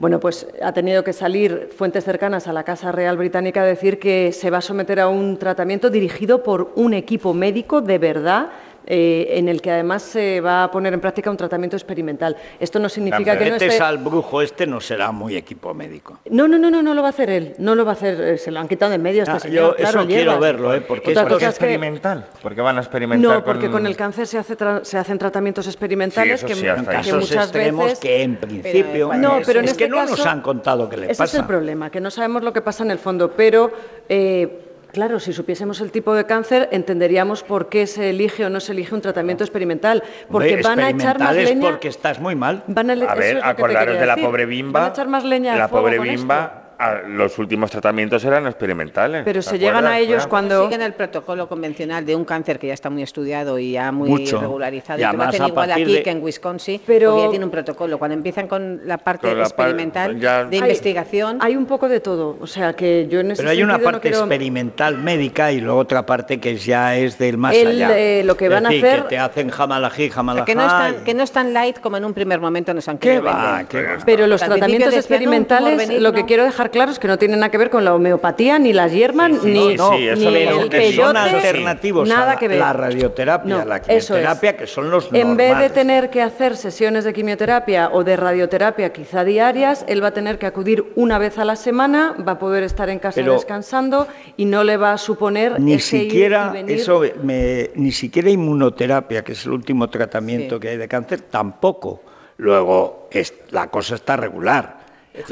Bueno, pues ha tenido que salir fuentes cercanas a la Casa Real Británica a decir que se va a someter a un tratamiento dirigido por un equipo médico de verdad. Eh, en el que además se va a poner en práctica un tratamiento experimental. Esto no significa que no Metes esté... al brujo este no será muy equipo médico. No, no, no, no, no lo va a hacer él. No lo va a hacer. eh, Se lo han quitado de en medio a este Ah, señor. yo claro, eso quiero hierbas. verlo, ¿eh? porque Otra esto cosa es es que- experimental. ¿Por qué van a experimentar No, porque con el cáncer se, hace tra- se hacen tratamientos experimentales Sí, que, sí, que. Casos muchas extremos veces... que en principio No, pero en es este que no nos caso- han contado qué le Ese pasa. es el problema, que no sabemos lo que pasa en el fondo, pero eh, claro, si supiésemos el tipo de cáncer, entenderíamos por qué se elige o no se elige un tratamiento experimental, porque Hombre, van a echar más leña. porque estás muy mal. Van a, A ver, acordaros de la decir. pobre Bimba. Van a echar más leña al La fuego pobre Bimba, esto. A- los últimos tratamientos eran experimentales. Pero ¿te se llegan a ellos Bueno, cuando... Siguen el protocolo convencional de un cáncer que ya está muy estudiado y ya muy Mucho. regularizado. Y Y, que lo hacen a igual aquí de- que en Wisconsin, Pero- ya tiene un protocolo. Cuando empiezan con la parte Con la par- experimental ya- de Hay- investigación, Hay un poco de todo, o sea que yo en ese Pero hay una sentido no parte quiero- experimental médica y luego otra parte que ya es del más El, allá. eh, lo que Es van a decir, hacer- que te hacen jamalají, jamalají. que no, es tan, que no es tan light como en un primer momento nos han ¿Qué querido va? Pero los tratamientos decían, "No, un tumor experimentales, benigno". lo que quiero dejar claros que no tienen nada que ver con la homeopatía, ni las hierbas, Sí, ni, no, eso el son peyote, alternativos a nada la, que ver. la radioterapia, No, la es. quimioterapia, que son los En vez de normales. tener que hacer sesiones de quimioterapia o de radioterapia quizá diarias, él va a tener que acudir una vez a la semana, va a poder estar en casa Pero- descansando y no le va a suponer Ni ese ir y siquiera venir. eso, me- ni siquiera inmunoterapia, que es el último tratamiento que hay de cáncer, tampoco. Luego es- la cosa está regular.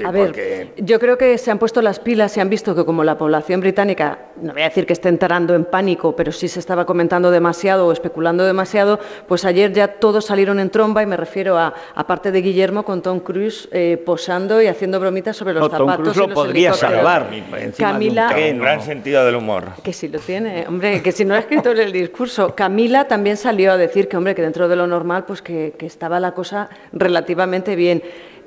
A ver, porque- yo creo que se han puesto las pilas y han visto que como la población británica, no voy a decir que esté entrando en pánico, pero sí se estaba comentando demasiado o especulando demasiado, pues ayer ya todos salieron en tromba y me refiero a, aparte de Guillermo con Tom Cruise eh, posando y haciendo bromitas sobre los No, Tom zapatos Cruise y lo podría salvar encima de un Camila, tren, Un gran sentido del humor. que sí lo tiene, hombre, que si no ha escrito en el discurso. Camila también salió a decir que, hombre, que dentro de lo normal, pues que, que estaba la cosa relativamente bien.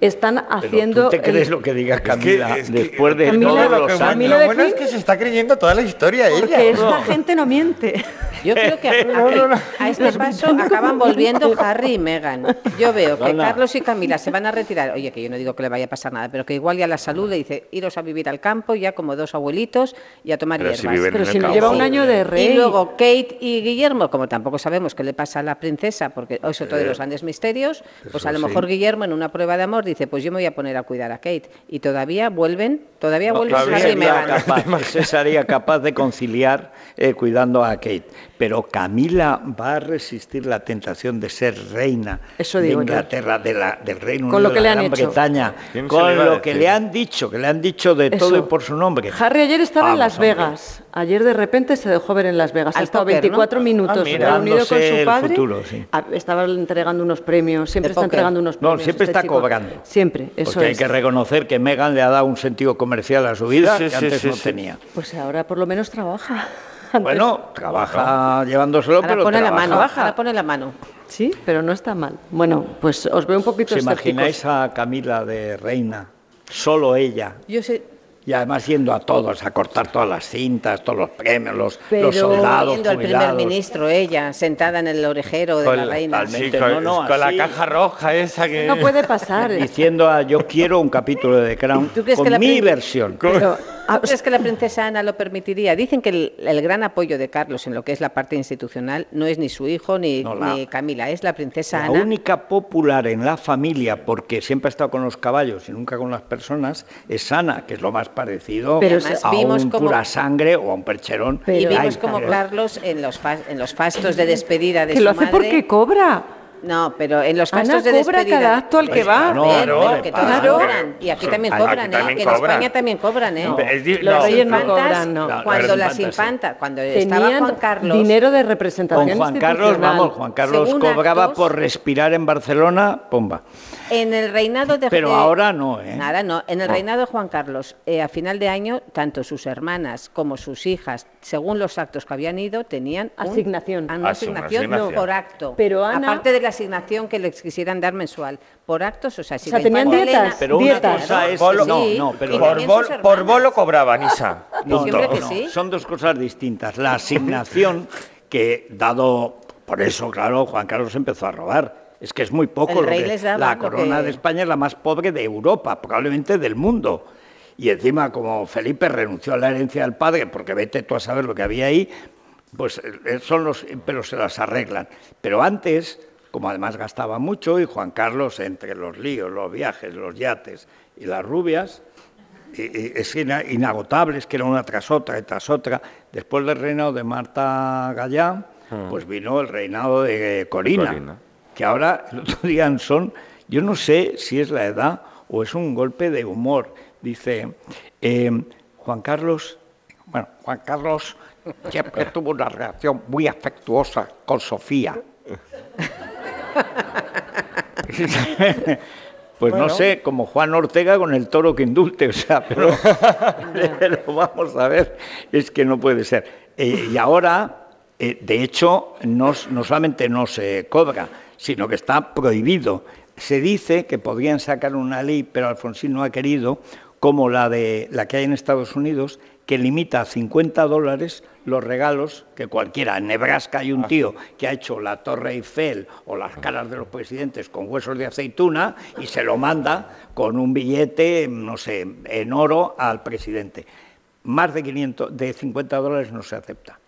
Están Pero haciendo... ¿Tú te crees el- lo que diga Camila después de Camila- todos lo los que- años? Camila Lo bueno es que se está creyendo toda la historia Porque ella. esta gente no miente. Yo creo que a, a- a este paso acaban volviendo Harry y Meghan. Yo veo que. Carlos y Camila se van a retirar. Oye, que yo no digo que le vaya a pasar nada, pero que igual ya la salud le dice iros a vivir al campo ya como dos abuelitos y a tomar Pero si hierbas. viven Pero en si el no campo. lleva un año de rey. Y luego Kate y Guillermo, como tampoco sabemos qué le pasa a la princesa, porque eso todo de los grandes misterios, pues eso a lo sí. mejor Guillermo en una prueba de amor dice, pues yo me voy a poner a cuidar a Kate. Y todavía vuelven, todavía No, vuelven ese Harry y sería Meghan. capaz, sería capaz de conciliar eh, cuidando a Kate. Pero Camila va a resistir la tentación de ser reina Eso de yo. Inglaterra, de la, del Reino Con Unido, lo que de le la han Gran hecho. Bretaña, ¿Quién se con lo que le han dicho, que le han dicho de todo y por su nombre. Harry ayer estaba en Las hombre. Vegas. Ayer de repente se dejó ver en Las Vegas. Ha estado póker, ¿no? 24 minutos Ah, mira, reunido con su padre. futuro, sí. Ah, Estaba entregando unos premios. Siempre está entregando unos No, premios. siempre este está chico. cobrando. Siempre, eso Porque hay que reconocer que Meghan le ha dado un sentido comercial a su vida Sí, sí, que sí, antes sí, no sí. tenía. Pues ahora por lo menos trabaja. Antes- Bueno, trabaja llevándolo, Ahora pero pone la trabaja. mano, ahora pone la mano. Sí, pero no está mal. Bueno, pues os veo un poquito ¿Os escépticos. imagináis a Camila de reina? Solo ella. Yo sé, Y además yendo a todos, a cortar todas las cintas, todos los premios, los, Pero- los soldados viendo al primer ministro, ella, sentada en el orejero de Con la la- reina. totalmente. Sí, con, no, no, con la caja roja esa que... No puede pasar. Diciendo a yo quiero un capítulo de The Crown ¿Tú crees con que la mi versión. Pero, ah, ¿Tú crees que la princesa Ana lo permitiría? Dicen que el, el gran apoyo de Carlos en lo que es la parte institucional no es ni su hijo ni, No, la- ni Camila, es la princesa La Ana. única popular en la familia, porque siempre ha estado con los caballos y nunca con las personas, es Ana, que es lo más parecido Pero a vimos un cómo- pura sangre o a un percherón. Y Pero- vimos Ay, como Carlos en los, fas- en los fastos de despedida de que su lo hace madre... porque cobra. No, pero en los Ana fastos de cobra despedida... cada acto al que Pues va. claro, Ven, claro, que todos claro. cobran. Y aquí también Aquí cobran, ¿eh? En. España también cobran, ¿eh? No, es Los no, reyes no cobran, no. No, Cuando las infantas, cuando estaba Tenían Juan Carlos... dinero de Con representación Juan Carlos, vamos, Juan Carlos Según cobraba actos- por respirar en Barcelona, pomba. En el reinado de Pero de- ahora no, ¿eh? Nada, no. En el No. reinado de Juan Carlos, eh, a final de año, tanto sus hermanas como sus hijas, según los actos que habían ido, tenían Asignación. ah, Ah, una asignación asignación. por acto. Pero Ana- Aparte de la asignación que les quisieran dar mensual. Por actos, o sea, si O sea, la tenían dietas, Elena- Pero una dietas. cosa es... Bolo- no, Sí, no, pero... y Por, bol- por bolo cobraban, Isa. No, no, que no, sí. Son dos cosas distintas. La asignación que dado, por eso, claro, Juan Carlos empezó a robar. Es que es muy poco El lo rey que les daba la lo corona que- de España es la más pobre de Europa, probablemente del mundo. Y encima, como Felipe renunció a la herencia del padre, porque vete tú a saber lo que había ahí, pues eh, son los, pero se las arreglan. Pero antes, como además gastaba mucho, y Juan Carlos, entre los líos, los viajes, los yates y las rubias, y- y es ina- inagotables, que era una tras otra y tras otra. Después del reinado de Marta Gallá, pues vino el reinado de Corina, Corina. Que ahora el otro día son, yo no sé si es la edad o es un golpe de humor. Dice, eh, Juan Carlos, bueno, Juan Carlos siempre tuvo una relación muy afectuosa con Sofía. Pues no sé, como Juan Ortega con el toro que indulte, o sea, pero, pero vamos a ver, es que no puede ser. Eh, y ahora, eh, de hecho, no, solamente no se cobra, sino que está prohibido. Se dice que podrían sacar una ley, pero Alfonsín no ha querido, como la, de, la que hay en Estados Unidos, que limita a 50 dólares los regalos que cualquiera. En Nebraska hay un tío que ha hecho la Torre Eiffel o las caras de los presidentes con huesos de aceituna y se lo manda con un billete, no sé, en oro al presidente. Más de, 500, de 50 dólares no se acepta.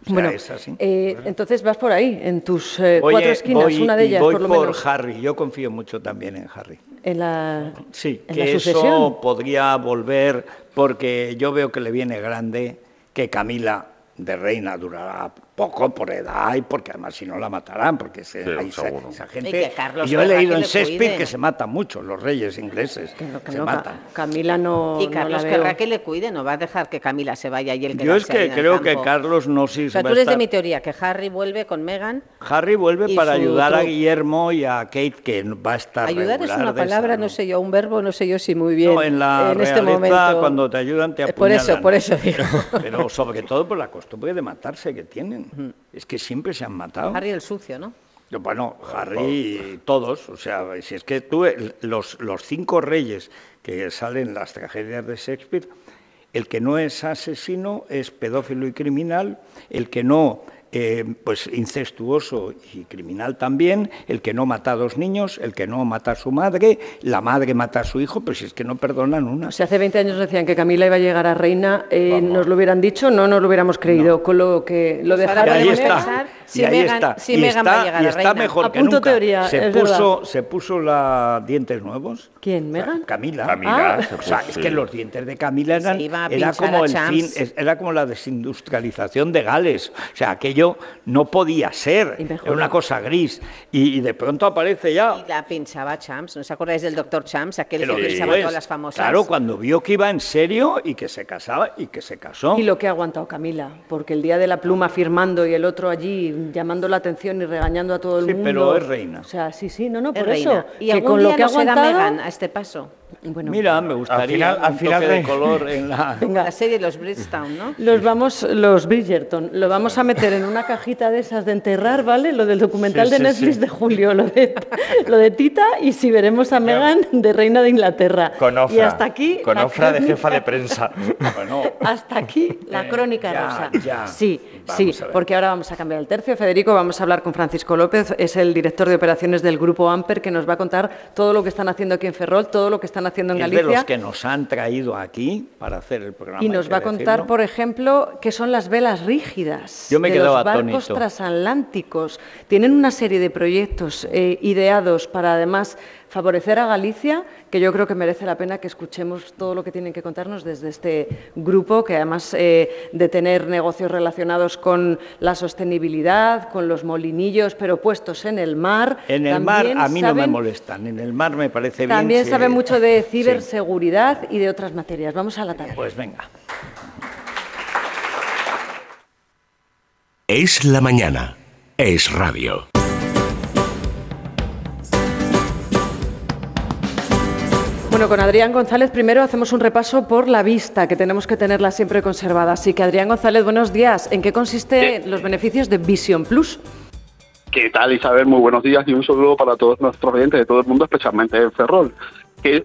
O sea, Bueno, es así. eh, entonces vas por ahí, en tus eh, cuatro esquinas, voy- una de ellas, voy por lo por menos. Harry, yo confío mucho también en Harry. En la, Sí, en la que eso podría volver, porque yo veo que le viene grande, que Camila de reina durará poco por edad y porque además si no la matarán, porque se- Sí, hay esa, esa gente... que Carlos y yo he leído que en le Shakespeare que se matan mucho los reyes ingleses, Que se no, matan. Camila no, Y no Carlos la querrá que le cuide, no va a dejar que Camila se vaya y él Yo es que creo que. Carlos no sí O sea, tú a eres de estar- mi teoría, que Harry vuelve con Meghan. Harry vuelve para ayudar a truco. Guillermo y a Kate, que va a estar Ayudar es una de palabra, esa, no sé yo, un verbo, no sé yo si muy bien. No, en la en este realeza, momento. cuando te ayudan, te Eh, Por eso, apuñalan. por eso digo. Pero sobre todo por la costumbre de matarse que tienen. Es que siempre se han matado. Harry el sucio, ¿no? Bueno, Harry, todos, o sea, si es que tú, los, los cinco reyes que salen en las tragedias de Shakespeare, el que no es asesino es pedófilo y criminal, el que no, eh, pues incestuoso y criminal también, el que no mata a dos niños, el que no mata a su madre, la madre mata a su hijo, pero si es que no perdonan una. Si hace 20 años decían que Camila iba a llegar a reina, eh, nos lo hubieran dicho, no nos lo hubiéramos creído. Con lo que lo de Pues ahora Harry- Y ahí está. Si y ahí está. si y Meghan va a está, llegar y a está reina. mejor que nunca. teoría, se puso, se puso la dientes nuevos. ¿Quién? ¿Megan? Camila. Camila, Ah, o sea, es sí. que los dientes de Camila eran, era como el fin, era como la desindustrialización de Gales. O sea, aquello no podía ser. Era una cosa gris. Y, y de pronto aparece ya. Y la pinchaba Champs, ¿no os acordáis del doctor Champs? Aquel Pero que pinchaba todas las famosas. Claro, cuando vio que iba en serio y que se casaba y que se casó. Y lo que ha aguantado Camila, porque el día de la pluma firmando y el otro allí llamando la atención y regañando a todo el Sí, mundo. pero es reina. O sea, sí, sí, no, no, Es por reina. eso. Y que algún con lo que ha no será aguantado. Meghan a este paso. Bueno, Mira, me gustaría final- al un final toque de de- color en la... La serie de los Bridgetown, ¿no? Los vamos, los Bridgerton, lo vamos a meter en una cajita de esas de enterrar, ¿vale? Lo del documental Sí, de sí, Netflix sí. de Julio, lo de, lo de Tita y si veremos a Meghan de reina de Inglaterra. Con Ofra. Y hasta aquí. Con Ofra de jefa de prensa. Bueno, Hasta aquí la Eh, crónica ya, rosa. ya. Sí, Vamos sí, porque ahora vamos a cambiar el tercio. Federico, vamos a hablar con Francisco López, es el director de operaciones del Grupo Amper, que nos va a contar todo lo que están haciendo aquí en Ferrol, todo lo que están haciendo en es de Galicia. los que nos han traído aquí para hacer el programa. Y nos va a contar, decirlo. por ejemplo, qué son las velas rígidas Yo me de quedaba los barcos transatlánticos. Tienen una serie de proyectos eh, ideados para además favorecer a Galicia, que yo creo que merece la pena que escuchemos todo lo que tienen que contarnos desde este grupo, que además eh, de tener negocios relacionados con la sostenibilidad, con los molinillos, pero puestos en el mar. En el mar también a mí no me molestan, en el mar me parece bien. También sabe mucho de Sí. ciberseguridad y de otras materias. Vamos a la tarde. Pues venga. Es la mañana. Es radio. Bueno, con Adrián González primero hacemos un repaso por la vista, que tenemos que tenerla siempre conservada. Así que Adrián González, buenos días. ¿En qué consisten los beneficios de Vision Plus? ¿Qué tal, Isabel? Muy buenos días y un saludo para todos nuestros oyentes de todo el mundo, especialmente en Ferrol. Que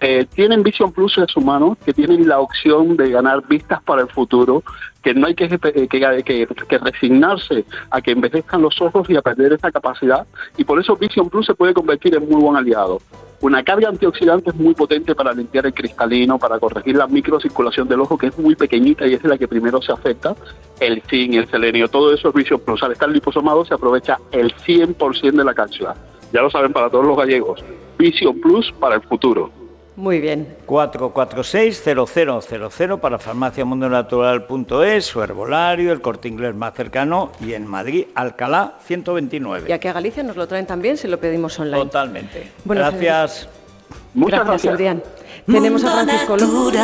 eh, tienen Vision Plus en su mano, que tienen la opción de ganar vistas para el futuro, que no hay que, que, que- que resignarse a que envejezcan los ojos y a perder esa capacidad. Y por eso Vision Plus se puede convertir en muy buen aliado. Una carga antioxidante es muy potente para limpiar el cristalino, para corregir la microcirculación del ojo, que es muy pequeñita y es la que primero se afecta. El zinc, el selenio, todo eso es Vision Plus. Al estar liposomado se aprovecha el 100% de la calidad. Ya lo saben para todos los gallegos. Vision Plus para el futuro. Muy bien. 446-0000 para farmaciamundonatural.es, su herbolario, el corte inglés más cercano y en Madrid, Alcalá 129. Y aquí a Galicia nos lo traen también si lo pedimos online. Totalmente. Bueno, gracias. Muchas gracias, gracias. Adrián. Tenemos a Francisco López.